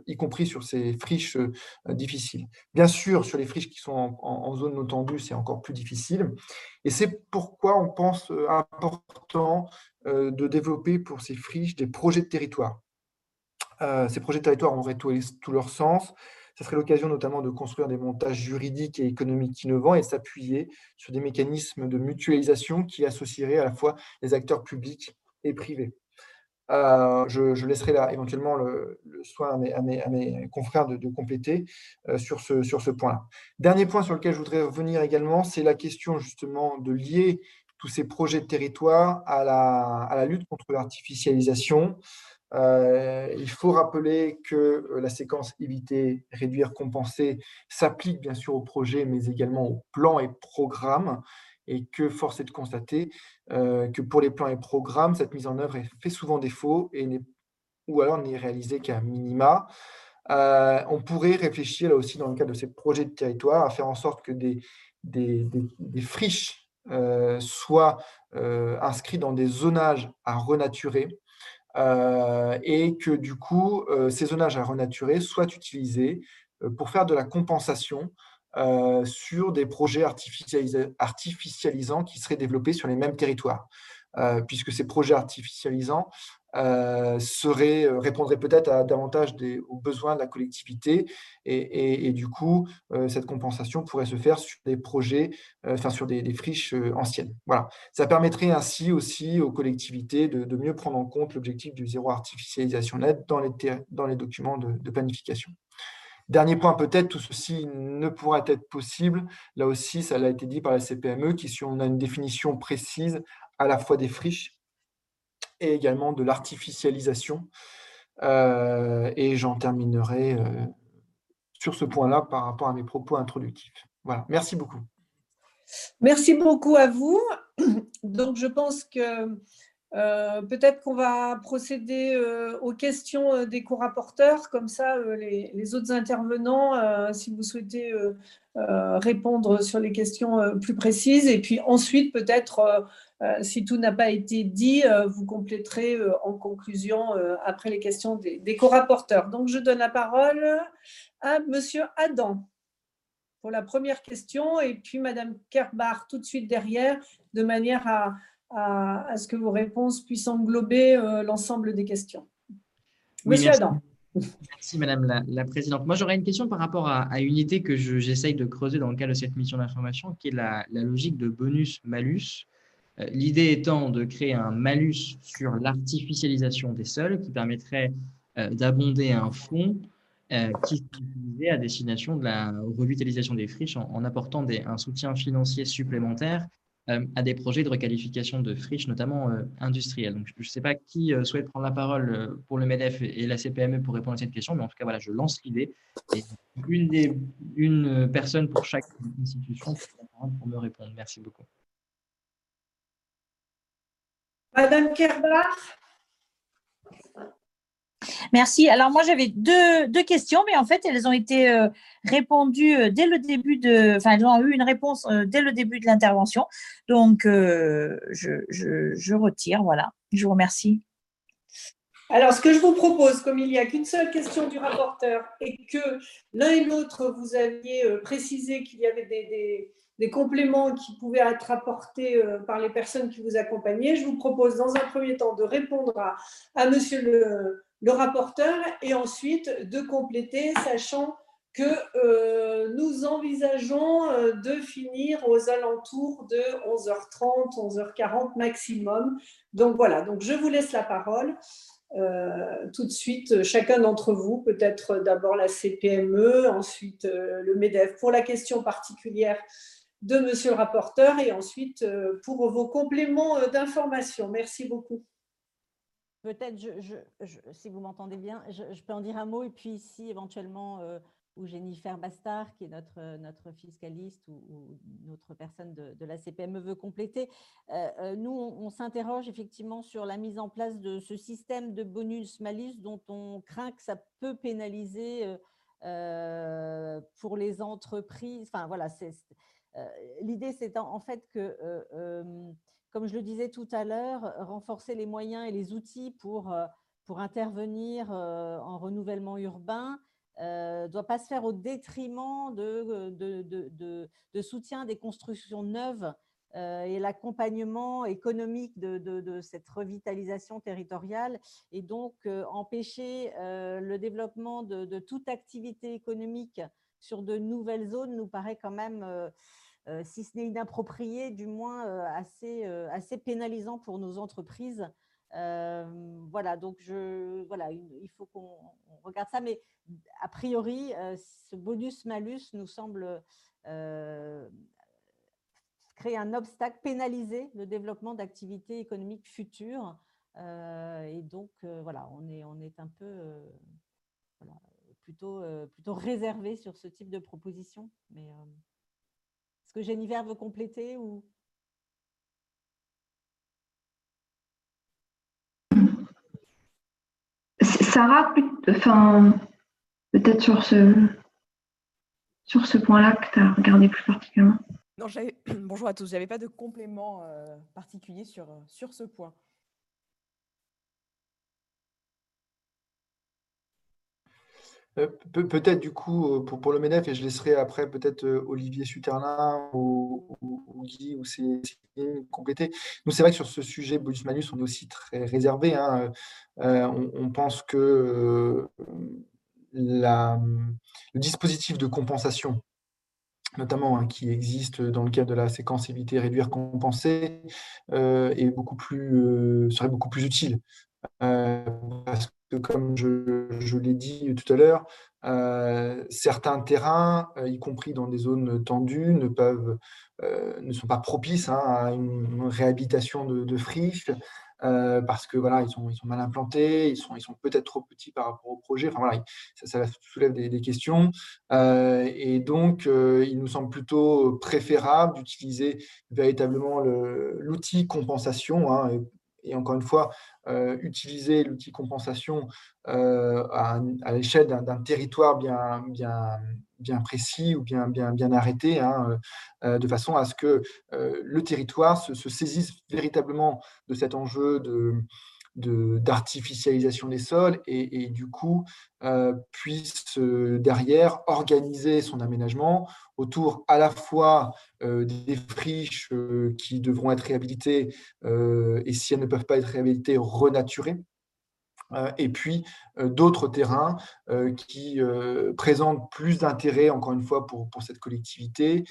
S7: y compris sur ces friches euh, difficiles. Bien sûr, sur les friches qui sont en, zone non tendue, c'est encore plus difficile. Et c'est pourquoi on pense important de développer pour ces friches des projets de territoire. Euh, ces projets de territoire auraient tout, leur sens. Ce serait l'occasion notamment de construire des montages juridiques et économiques innovants et s'appuyer sur des mécanismes de mutualisation qui associeraient à la fois les acteurs publics et privés. Euh, je, laisserai là éventuellement le, soin à mes, confrères de, compléter euh, sur ce, point-là. Dernier point sur lequel je voudrais revenir également, c'est la question justement de lier tous ces projets de territoire à la lutte contre l'artificialisation. Il faut rappeler que la séquence éviter, réduire, compenser s'applique bien sûr au projet, mais également aux plans et programmes et que force est de constater que pour les plans et programmes, cette mise en œuvre fait souvent défaut et ou alors n'est réalisée qu'à minima. on pourrait réfléchir là aussi dans le cadre de ces projets de territoire à faire en sorte que des, des, friches soient inscrites dans des zonages à renaturer et que du coup, ces zonages à renaturer soient utilisés pour faire de la compensation euh, sur des projets artificialisants qui seraient développés sur les mêmes territoires. Euh, puisque ces projets artificialisants euh, seraient, répondraient peut-être à davantage des, aux besoins de la collectivité et, du coup, cette compensation pourrait se faire sur des projets, enfin sur des, friches anciennes. Voilà. Ça permettrait ainsi aussi aux collectivités de, mieux prendre en compte l'objectif du zéro artificialisation nette dans les, dans les documents de planification. Dernier point, peut-être, tout ceci ne pourra être possible. Là aussi, ça a été dit par la CPME, qui, si on a une définition précise à la fois des friches et également de l'artificialisation. Euh, et j'en terminerai euh, sur ce point-là par rapport à mes propos introductifs. Voilà, merci beaucoup.
S1: Merci beaucoup à vous. Donc, je pense que euh, peut-être qu'on va procéder euh, aux questions euh, des co-rapporteurs, comme ça les, autres intervenants, si vous souhaitez répondre sur les questions plus précises. Et puis ensuite, peut-être, si tout n'a pas été dit, vous compléterez en conclusion après les questions des, des co-rapporteurs. Donc, je donne la parole à Monsieur Adam pour la première question, et puis Madame Kerbar tout de suite derrière, de manière à à, ce que vos réponses puissent englober euh, l'ensemble des questions. Monsieur
S3: merci.
S1: Adam.
S3: Merci Madame la, Présidente. Moi, j'aurais une question par rapport à, une idée que j'essaye de creuser dans le cadre de cette mission d'information, qui est la, logique de bonus-malus. Euh, l'idée étant de créer un malus sur l'artificialisation des sols qui permettrait euh, d'abonder un fonds qui serait utilisé à destination de la revitalisation des friches en, apportant des, un soutien financier supplémentaire à des projets de requalification de friches, notamment euh, industrielles. Donc, je ne sais pas qui euh, souhaite prendre la parole pour le MEDEF et la CPME pour répondre à cette question, mais en tout cas, voilà, je lance l'idée. Une, des, une personne pour chaque institution pour me répondre. Merci beaucoup.
S1: Madame Kerbar
S4: Merci. Alors moi j'avais deux, questions, mais en fait elles ont été euh, répondues euh, dès le début de, enfin elles ont eu une réponse euh, dès le début de l'intervention. Donc je, retire. Voilà. Je vous remercie.
S1: Alors ce que je vous propose, comme il n'y a qu'une seule question du rapporteur et que l'un et l'autre vous aviez précisé qu'il y avait des, des, des, compléments qui pouvaient être apportés par les personnes qui vous accompagnaient, je vous propose dans un premier temps de répondre à, à Monsieur le le rapporteur et ensuite de compléter, sachant que euh, nous envisageons euh, de finir aux alentours de 11h30, 11h40 maximum. Donc voilà, donc je vous laisse la parole. Euh, tout de suite, chacun d'entre vous, peut-être d'abord la CPME, ensuite le MEDEF pour la question particulière de monsieur le rapporteur et ensuite pour vos compléments d'information. Merci beaucoup.
S6: Peut-être, si vous m'entendez bien, je, peux en dire un mot et puis si éventuellement, euh, ou Jennifer Bastard, qui est notre, notre fiscaliste ou, notre personne de, la CPME veut compléter, euh, euh, nous, on, s'interroge effectivement sur la mise en place de ce système de bonus-malus dont on craint que ça peut pénaliser pour les entreprises. Enfin, voilà, l'idée, c'est en, fait que comme je le disais tout à l'heure, renforcer les moyens et les outils pour, euh, pour intervenir euh, en renouvellement urbain ne euh, doit pas se faire au détriment de, de, soutien des constructions neuves et l'accompagnement économique de, cette revitalisation territoriale et donc empêcher le développement de, toute activité économique sur de nouvelles zones nous paraît quand même euh, si ce n'est inapproprié, du moins euh, assez, euh, assez pénalisant pour nos entreprises. voilà, donc je, voilà, il faut qu'on regarde ça, mais a priori, ce bonus-malus nous semble créer un obstacle, pénaliser le développement d'activités économiques futures et donc, voilà, on est, on est un peu plutôt, plutôt réservé sur ce type de proposition. Mais est-ce que Jennifer veut compléter ou?
S8: Sarah, enfin, peut-être sur ce, sur ce point-là que tu as regardé plus particulièrement.
S9: Non, bonjour à tous. Je n'avais pas de complément euh, particulier sur, sur ce point.
S7: Euh, peut-être du coup pour, pour, le MEDEF, et je laisserai après peut-être Olivier Suterlin ou, Guy ou Céline compléter. Nous, c'est vrai que sur ce sujet bonus-malus, on est aussi très réservé. Hein. on, pense que le dispositif de compensation, notamment hein, qui existe dans le cadre de la séquence éviter, réduire, compenser, est beaucoup plus, serait beaucoup plus utile. parce que comme je, l'ai dit tout à l'heure, euh, certains terrains, euh, y compris dans des zones tendues, ne, peuvent, euh, ne sont pas propices hein, à une réhabilitation de, de friches. parce que voilà, ils sont, mal implantés, ils sont, peut-être trop petits par rapport au projet. Enfin voilà, ça, soulève des, des questions. et donc, il nous semble plutôt préférable d'utiliser véritablement l'outil compensation. Hein, et encore une fois, euh, utiliser l'outil compensation euh, à, l'échelle d'un territoire bien, bien, bien précis ou bien, bien, bien arrêté, hein, euh, de façon à ce que le territoire se, saisisse véritablement de cet enjeu de, d'artificialisation des sols et, du coup puisse derrière organiser son aménagement autour à la fois des friches qui devront être réhabilitées et si elles ne peuvent pas être réhabilitées, renaturées. Et puis d'autres terrains qui présentent plus d'intérêt, encore une fois, pour, pour cette collectivité,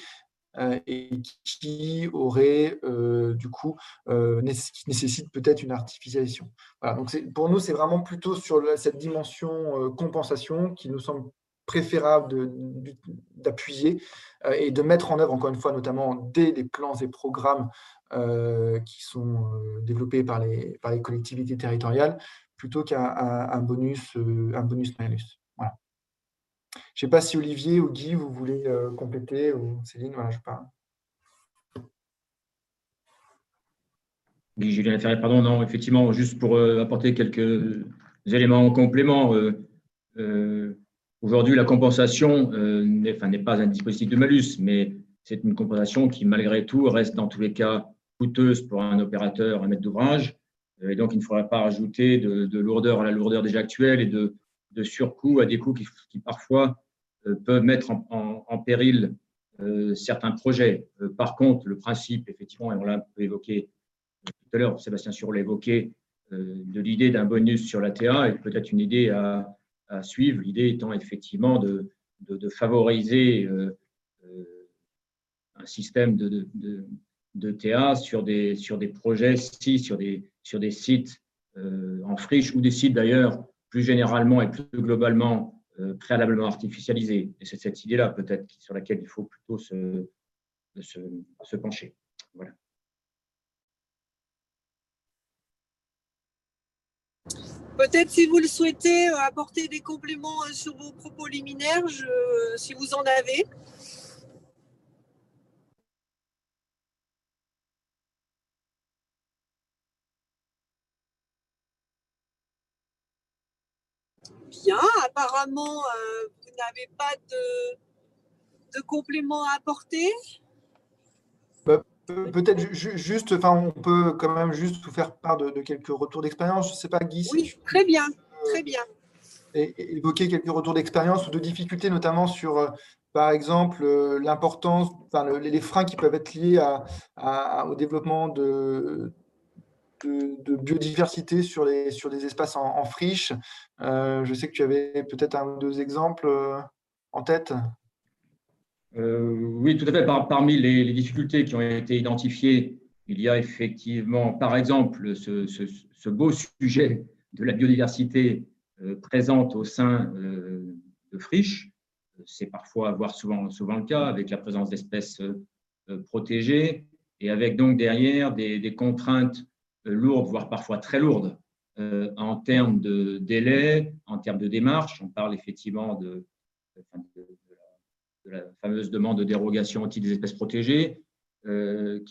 S7: et qui aurait du coup qui nécessite peut-être une artificialisation. Donc pour nous, c'est vraiment plutôt sur cette dimension compensation qui nous semble préférable d'appuyer euh, et de mettre en œuvre, encore une fois, notamment dès les plans et programmes euh, qui sont euh, développés par les, collectivités territoriales, plutôt qu'un bonus, un bonus malus. Voilà. Je ne sais pas si Olivier ou Guy, vous voulez compléter, ou Céline, voilà, je parle.
S10: Guy Julien Ferré, pardon, non, effectivement, juste pour apporter quelques éléments en complément. Aujourd'hui, la compensation euh, n'est pas un dispositif de malus, mais c'est une compensation qui, malgré tout, reste dans tous les cas coûteuse pour un opérateur, un maître d'ouvrage. Euh, et donc, il ne faudra pas rajouter de, lourdeur à la lourdeur déjà actuelle et de, de surcoûts à des coûts qui, parfois euh, peuvent mettre en, péril certains projets. par contre, le principe, effectivement, et on l'a évoqué tout à l'heure, Sébastien Sur l'a évoqué, de l'idée d'un bonus sur la TA est peut-être une idée à, suivre. L'idée étant effectivement de, favoriser euh, euh, un système de, de, TA sur des, sur des projets, si, sur, des, sur des sites euh, en friche ou des sites d'ailleurs plus généralement et plus globalement préalablement artificialisés. Et c'est cette idée-là peut-être sur laquelle il faut plutôt se pencher. Voilà.
S1: Peut-être si vous le souhaitez, euh, apporter des compléments euh, sur vos propos liminaires, si vous en avez. Bien, apparemment, euh, vous n'avez pas de, de compléments à apporter.
S7: Peut-être juste, enfin, on peut quand même juste vous faire part de, quelques retours d'expérience. Je ne sais pas, Guy.
S1: Oui, très bien, très bien.
S7: Et, évoquer quelques retours d'expérience ou de difficultés, notamment sur, euh, par exemple, euh, l'importance, enfin, les freins qui peuvent être liés à, au développement de, de, biodiversité sur, les, sur des espaces en, friche. Euh, je sais que tu avais peut-être un ou deux exemples en tête.
S10: Euh, oui, tout à fait. parmi les, difficultés qui ont été identifiées, il y a effectivement, par exemple, ce, beau sujet de la biodiversité euh, présente au sein euh, de friches. C'est parfois, voire souvent, souvent le cas, avec la présence d'espèces protégées et avec donc derrière des, contraintes lourdes, voire parfois très lourdes, en termes de délai, en termes de démarche. On parle effectivement de, la, fameuse demande de dérogation au titre des espèces protégées,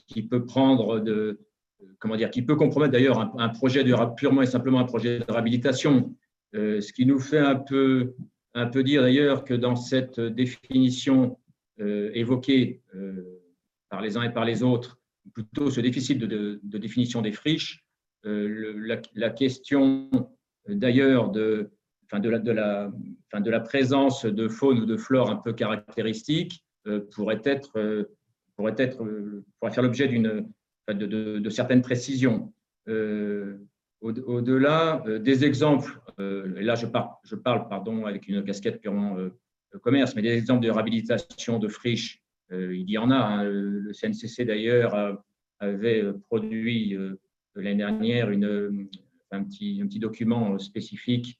S10: qui peut prendre de, comment dire, qui peut compromettre d'ailleurs un, projet de, purement et simplement un projet de réhabilitation. ce qui nous fait un peu, un peu dire d'ailleurs que dans cette définition évoquée par les uns et par les autres, plutôt ce déficit de, définition des friches, euh, la, question d'ailleurs de, enfin de, la, de, la, enfin de la présence de faune ou de flore un peu caractéristique euh, pourrait, être, euh, pourrait, être, pourrait faire l'objet d'une, de, certaines précisions. Au-delà des exemples, et là je parle, je parle pardon, avec une casquette purement commerce, mais des exemples de réhabilitation de friches euh, il y en a. Hein. Le CNCC, d'ailleurs, avait produit euh, l'année dernière un, petit, document spécifique.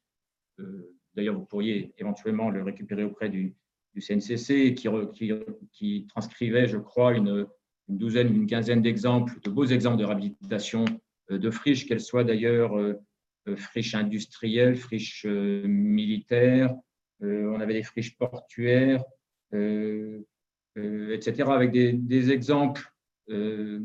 S10: Euh, d'ailleurs, vous pourriez éventuellement le récupérer auprès du, CNCC, qui, transcrivait, je crois, une, une douzaine, une quinzaine d'exemples, de beaux exemples de réhabilitation de friches, qu'elles soient d'ailleurs friches industrielles, friches militaires, on avait des friches portuaires, euh, etc., avec des, exemples euh,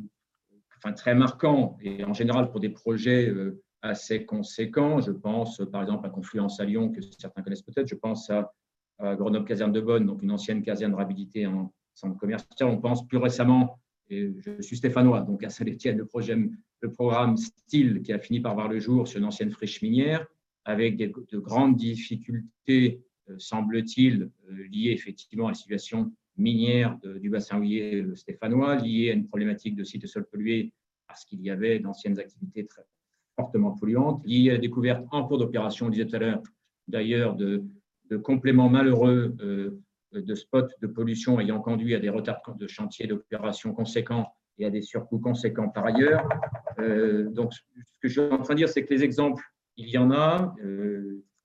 S10: enfin, très marquants et en général pour des projets euh, assez conséquents. Je pense par exemple à Confluence à Lyon, que certains connaissent peut-être. Je pense à, Grenoble Caserne de Bonne, donc une ancienne caserne de réhabilité en centre commercial. On pense plus récemment, et je suis stéphanois, donc à Saint-Étienne, le, le programme STIL qui a fini par voir le jour sur une ancienne friche minière, avec de grandes difficultés, semble-t-il, liées effectivement à la situation minière du bassin houiller euh, stéphanois, liée à une problématique de sites et sols pollués parce qu'il y avait d'anciennes activités très fortement polluantes, liée à la découverte en cours d'opération, on disait tout à l'heure, d'ailleurs, de, compléments malheureux euh, de spots de pollution ayant conduit à des retards de chantier d'opération conséquents et à des surcoûts conséquents par ailleurs. Euh, donc, ce que je suis en train de dire, c'est que les exemples, il y en a,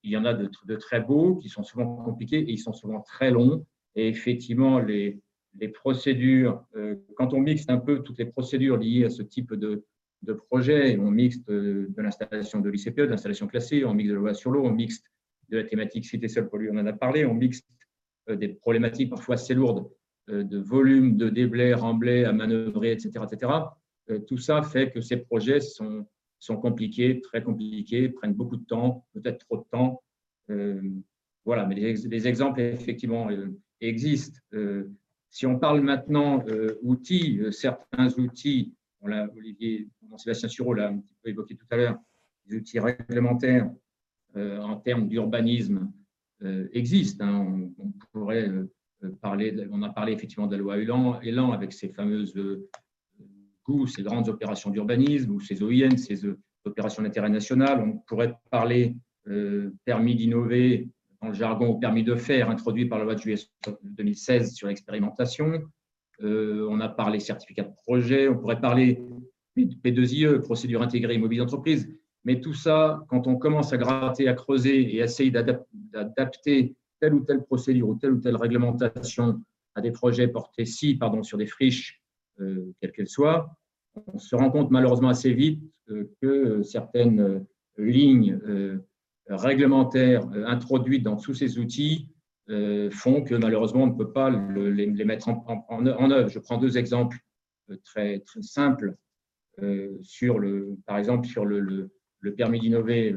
S10: il y en a de, de, très beaux, qui sont souvent compliqués et ils sont souvent très longs. Et effectivement, les, procédures, euh, quand on mixte un peu toutes les procédures liées à ce type de, projet, on mixte euh, de l'installation de l'ICPE, de l'installation classée, on mixte de la sur l'eau, on mixte de la thématique cité seul pollué, on en a parlé, on mixte euh, des problématiques parfois assez lourdes de volume, de déblais, remblais à manœuvrer, etc. etc. Tout ça fait que ces projets sont compliqués, très compliqués, prennent beaucoup de temps, peut-être trop de temps. voilà, mais les, exemples, effectivement, existent. Euh, si on parle maintenant euh, outils, euh, certains outils, on Olivier, Sébastien Sureau l'a un petit peu évoqué tout à l'heure, les outils réglementaires en termes d'urbanisme existent. Hein. On, pourrait parler, on a parlé effectivement de la loi Elan, avec ses fameuses ces grandes opérations d'urbanisme ou ces OIN, ces opérations d'intérêt national. On pourrait parler permis d'innover dans le jargon au permis de faire introduit par la loi de juillet 2016 sur l'expérimentation. Euh, on a parlé certificat de projet, on pourrait parler P2IE, procédure intégrée immobilier d'entreprise. Mais tout ça, quand on commence à gratter, à creuser et essayer d'adapter telle ou telle procédure ou telle ou telle réglementation à des projets portés si, pardon, sur des friches, euh, quelles qu'elles soient, on se rend compte malheureusement assez vite euh, que certaines lignes réglementaires euh, introduites dans tous ces outils euh, font que malheureusement on ne peut pas les, mettre en, œuvre. Je prends deux exemples euh, très, simples. sur le, par exemple, sur le, permis d'innover,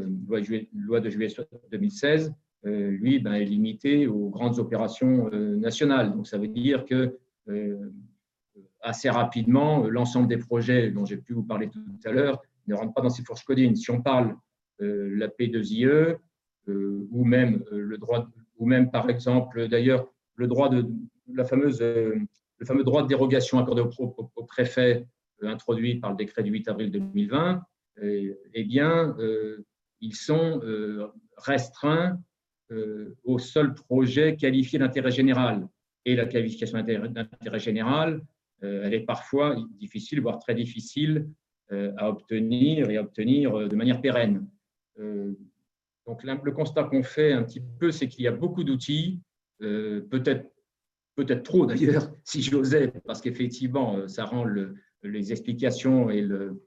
S10: loi, de juillet 2016, lui ben, est limité aux grandes opérations nationales. Donc ça veut dire que assez rapidement, l'ensemble des projets dont j'ai pu vous parler tout à l'heure ne rentrent pas dans ces fourches codines. Si on parle euh, la P2IE, euh, ou même euh, le droit, ou même par exemple d'ailleurs le droit de la fameuse, le fameux droit de dérogation accordé au, préfet introduit par le décret du 8 avril 2020, eh bien, ils sont restreints au seul projet qualifié d'intérêt général. Et la qualification d'intérêt général, elle est parfois difficile, voire très difficile à obtenir et à obtenir de manière pérenne. Euh, donc le constat qu'on fait un petit peu, c'est qu'il y a beaucoup d'outils, euh, peut-être peut-être trop d'ailleurs, si j'osais, parce qu'effectivement, euh, ça rend les explications et le,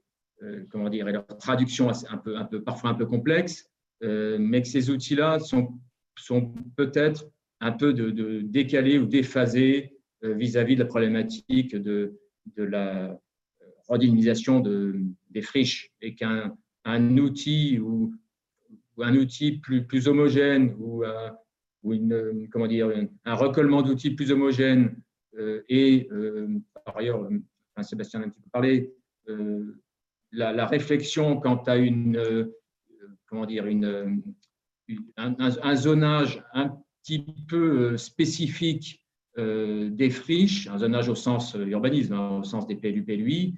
S10: comment dire, et leur traduction un peu, un peu, parfois un peu complexe, mais que ces outils-là sont, sont peut-être un peu décalés ou déphasés vis-à-vis de la problématique de, de la redynamisation de, des friches et qu'un un outil ou, un outil plus, plus homogène ou, ou une, comment dire, un recollement d'outils plus homogène euh, et euh, par ailleurs, Sébastien a un petit peu parlé, euh, la, réflexion quant à une, comment dire, une, un, zonage un petit peu spécifique des friches, un zonage au sens urbanisme, hein, au sens des PLU, PLUI,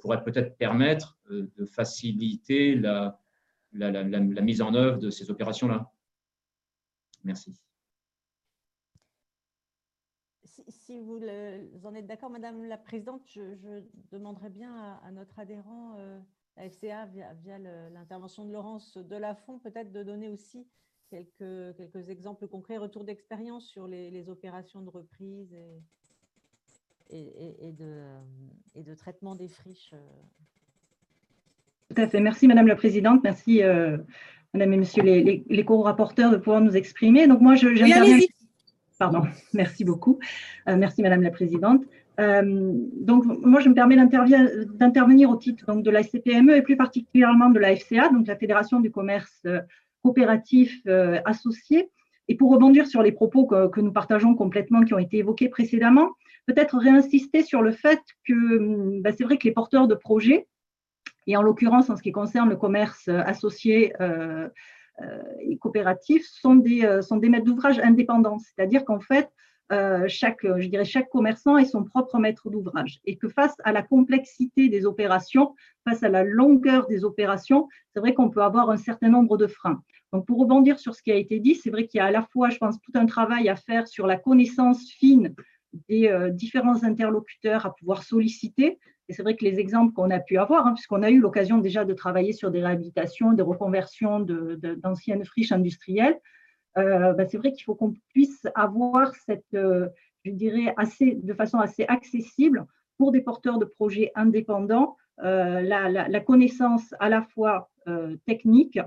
S10: pourrait peut-être permettre de faciliter la, la, mise en œuvre de ces opérations-là. Merci.
S6: si vous, en êtes d'accord, Madame la Présidente, je, demanderais bien à, notre adhérent, euh, la FCA, via, l'intervention de Laurence Delafont, peut-être de donner aussi quelques, exemples concrets, retours d'expérience sur les, opérations de reprise et, de, et, de, traitement des friches.
S11: Tout à fait. Merci, Madame la Présidente. Merci, euh, Madame et Monsieur les, les, co-rapporteurs, de pouvoir nous exprimer. Donc, moi, je, j'interviens. Pardon, merci beaucoup. Euh, merci Madame la Présidente. Euh, donc, moi, je me permets d'intervenir au titre donc, de la CPME et plus particulièrement de la FCA, donc la Fédération du commerce coopératif associé. Et pour rebondir sur les propos que, nous partageons complètement, qui ont été évoqués précédemment, peut-être réinsister sur le fait que bah, c'est vrai que les porteurs de projets, et en l'occurrence en ce qui concerne le commerce associé, euh, et coopératifs sont des, euh, sont des maîtres d'ouvrage indépendants. C'est-à-dire qu'en fait, euh, chaque, je dirais, chaque commerçant est son propre maître d'ouvrage et que face à la complexité des opérations, face à la longueur des opérations, c'est vrai qu'on peut avoir un certain nombre de freins. Donc, pour rebondir sur ce qui a été dit, c'est vrai qu'il y a à la fois, je pense, tout un travail à faire sur la connaissance fine des différents interlocuteurs à pouvoir solliciter, et c'est vrai que les exemples qu'on a pu avoir, hein, puisqu'on a eu l'occasion déjà de travailler sur des réhabilitations, des reconversions d'anciennes friches industrielles, euh, bah, c'est vrai qu'il faut qu'on puisse avoir cette, euh, je dirais, assez, de façon assez accessible pour des porteurs de projets indépendants, euh, la, connaissance à la fois technique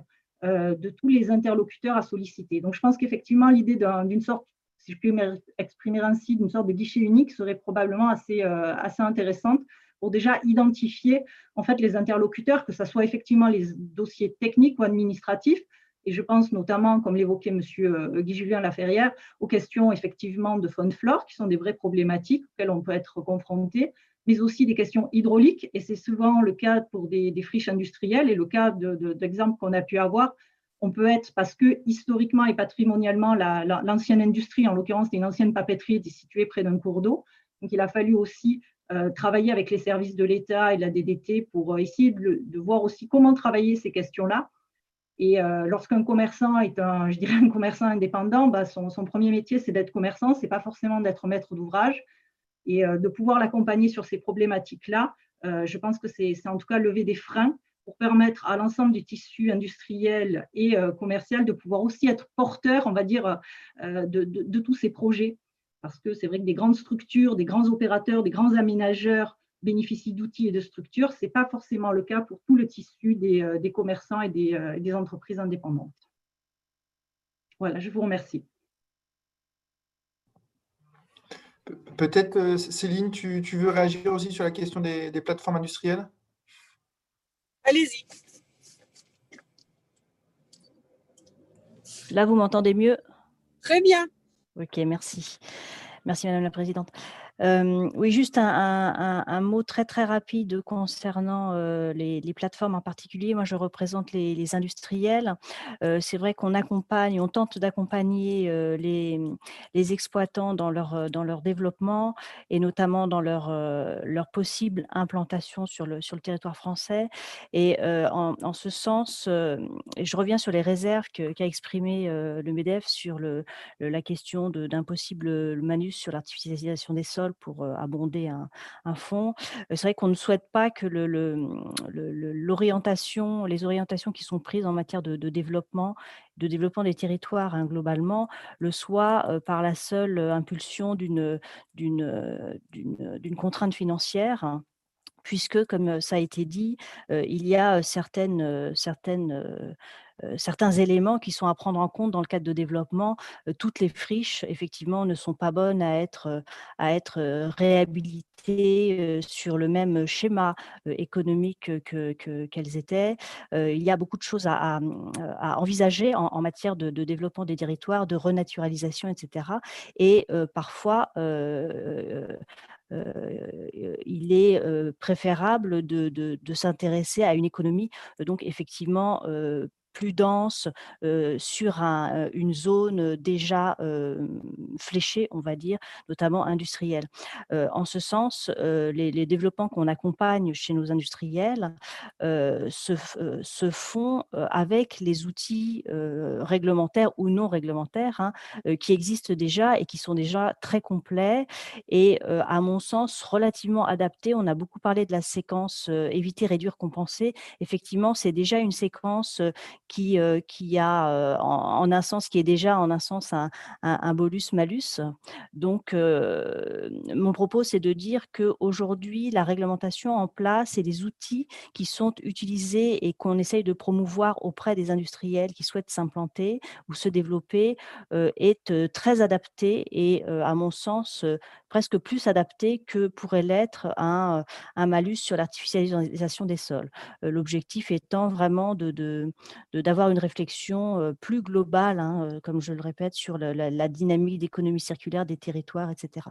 S11: de tous les interlocuteurs à solliciter. Donc, je pense qu'effectivement, l'idée d'une sorte, si je puis m'exprimer ainsi, d'une sorte de guichet unique serait probablement assez, assez intéressante pour déjà identifier en fait les interlocuteurs, que ce soit effectivement les dossiers techniques ou administratifs. Et je pense notamment, comme l'évoquait M. Euh, Guy-Julien Laferrière, aux questions effectivement de faune flore, qui sont des vraies problématiques auxquelles on peut être confronté, mais aussi des questions hydrauliques. Et c'est souvent le cas pour des, friches industrielles et le cas d'exemples qu'on a pu avoir. On peut être, parce que historiquement et patrimonialement, l'ancienne industrie, en l'occurrence, une ancienne papeterie, était située près d'un cours d'eau. Donc, il a fallu aussi travailler avec les services de l'État et de la DDT pour euh, essayer de, voir aussi comment travailler ces questions-là. Et euh, lorsqu'un commerçant est un, je dirais un commerçant indépendant, bah, son, premier métier, c'est d'être commerçant, c'est pas forcément d'être maître d'ouvrage. Et de pouvoir l'accompagner sur ces problématiques-là, je pense que c'est en tout cas lever des freins pour permettre à l'ensemble du tissu industriel et commercial de pouvoir aussi être porteur, on va dire, de tous ces projets parce que c'est vrai que des grandes structures, des grands opérateurs, des grands aménageurs bénéficient d'outils et de structures. Ce n'est pas forcément le cas pour tout le tissu des, euh, commerçants et euh, des, entreprises indépendantes. Voilà, je vous remercie.
S7: Peut-être, euh, Céline, tu, veux réagir aussi sur la question des, des plateformes industrielles?
S1: Allez-y.
S12: Là, vous m'entendez mieux?
S1: Très bien.
S12: Ok, merci. Merci Madame la Présidente oui, juste un, mot très très rapide concernant les, plateformes en particulier. Moi, je représente les, industriels. c'est vrai qu'on accompagne, on tente d'accompagner les, exploitants dans leur, dans leur développement et notamment dans leur, leur possible implantation sur le, sur le territoire français. Et en, ce sens, je reviens sur les réserves qu'a exprimé le MEDEF sur la question d'un possible manus sur l'artificialisation des sols pour abonder un, fonds. C'est vrai qu'on ne souhaite pas que mmh, les orientations qui sont prises en matière de, développement, de développement des territoires hein, globalement, le soient par la seule impulsion d'une contrainte financière. puisque, comme ça a été dit, il y a certaines, certaines certains éléments qui sont à prendre en compte dans le cadre de développement. toutes les friches, effectivement, ne sont pas bonnes à être, à être réhabilitées sur le même schéma économique qu'elles que, qu'elles étaient. il y a beaucoup de choses à, à, envisager en, matière de, développement des territoires, de renaturalisation, etc. Et parfois, il est préférable de, de s'intéresser à une économie donc effectivement plus dense, sur un, une zone déjà fléchée, on va dire, notamment industrielle. en ce sens, les, développements qu'on accompagne chez nos industriels se, se, font avec les outils réglementaires ou non réglementaires hein, qui existent déjà et qui sont déjà très complets et, à mon sens, relativement adaptés. On a beaucoup parlé de la séquence éviter, réduire, compenser. Effectivement, c'est déjà une séquence qui, a en, un sens, qui est déjà en un sens un, un, bolus-malus. Donc, mon propos, c'est de dire qu'aujourd'hui, la réglementation en place et les outils qui sont utilisés et qu'on essaye de promouvoir auprès des industriels qui souhaitent s'implanter ou se développer est très adapté et, à mon sens, presque plus adapté que pourrait l'être un, un malus sur l'artificialisation des sols. L'objectif étant vraiment de, de d'avoir une réflexion plus globale, hein, comme je le répète, sur la, dynamique d'économie circulaire des territoires, etc.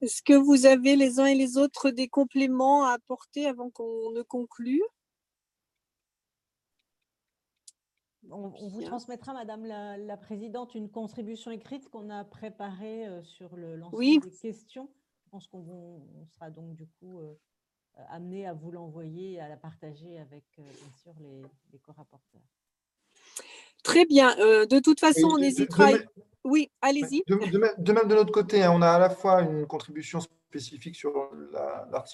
S1: Est-ce que vous avez les uns et les autres des compléments à apporter avant qu'on ne conclue?
S6: On, vous transmettra, Madame la, Présidente, une contribution écrite qu'on a préparée sur l'ensemble des questions. Je pense qu'on sera donc du coup euh, euh, amené à vous l'envoyer et à la partager avec euh, bien sûr les, co-rapporteurs.
S1: Très bien. de toute façon, on hésitera. Oui, allez-y.
S7: De, même de notre côté, hein, on a à la fois une contribution spécifique sur la, la,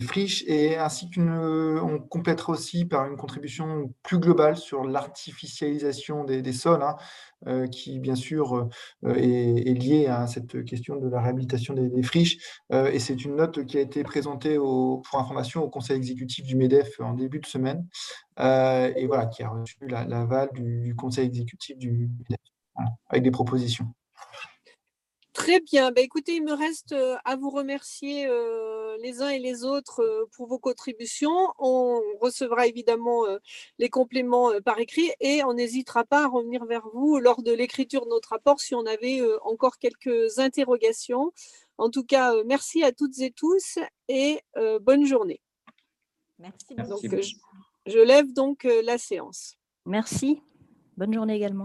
S7: friches et ainsi qu'une on complétera aussi par une contribution plus globale sur l'artificialisation des, sols hein, euh, qui bien sûr euh, est, liée à cette question de la réhabilitation des, friches euh, et c'est une note qui a été présentée pour information au conseil exécutif du MEDEF en début de semaine et voilà qui a reçu l'aval du, conseil exécutif du MEDEF avec des propositions.
S1: Très bien. Bah, écoutez, il me reste à vous remercier les uns et les autres pour vos contributions. On recevra évidemment les compléments par écrit et on n'hésitera pas à revenir vers vous lors de l'écriture de notre rapport si on avait encore quelques interrogations. En tout cas, merci à toutes et tous et bonne journée.
S6: Merci.
S1: je lève donc la séance.
S12: Merci. Bonne journée également.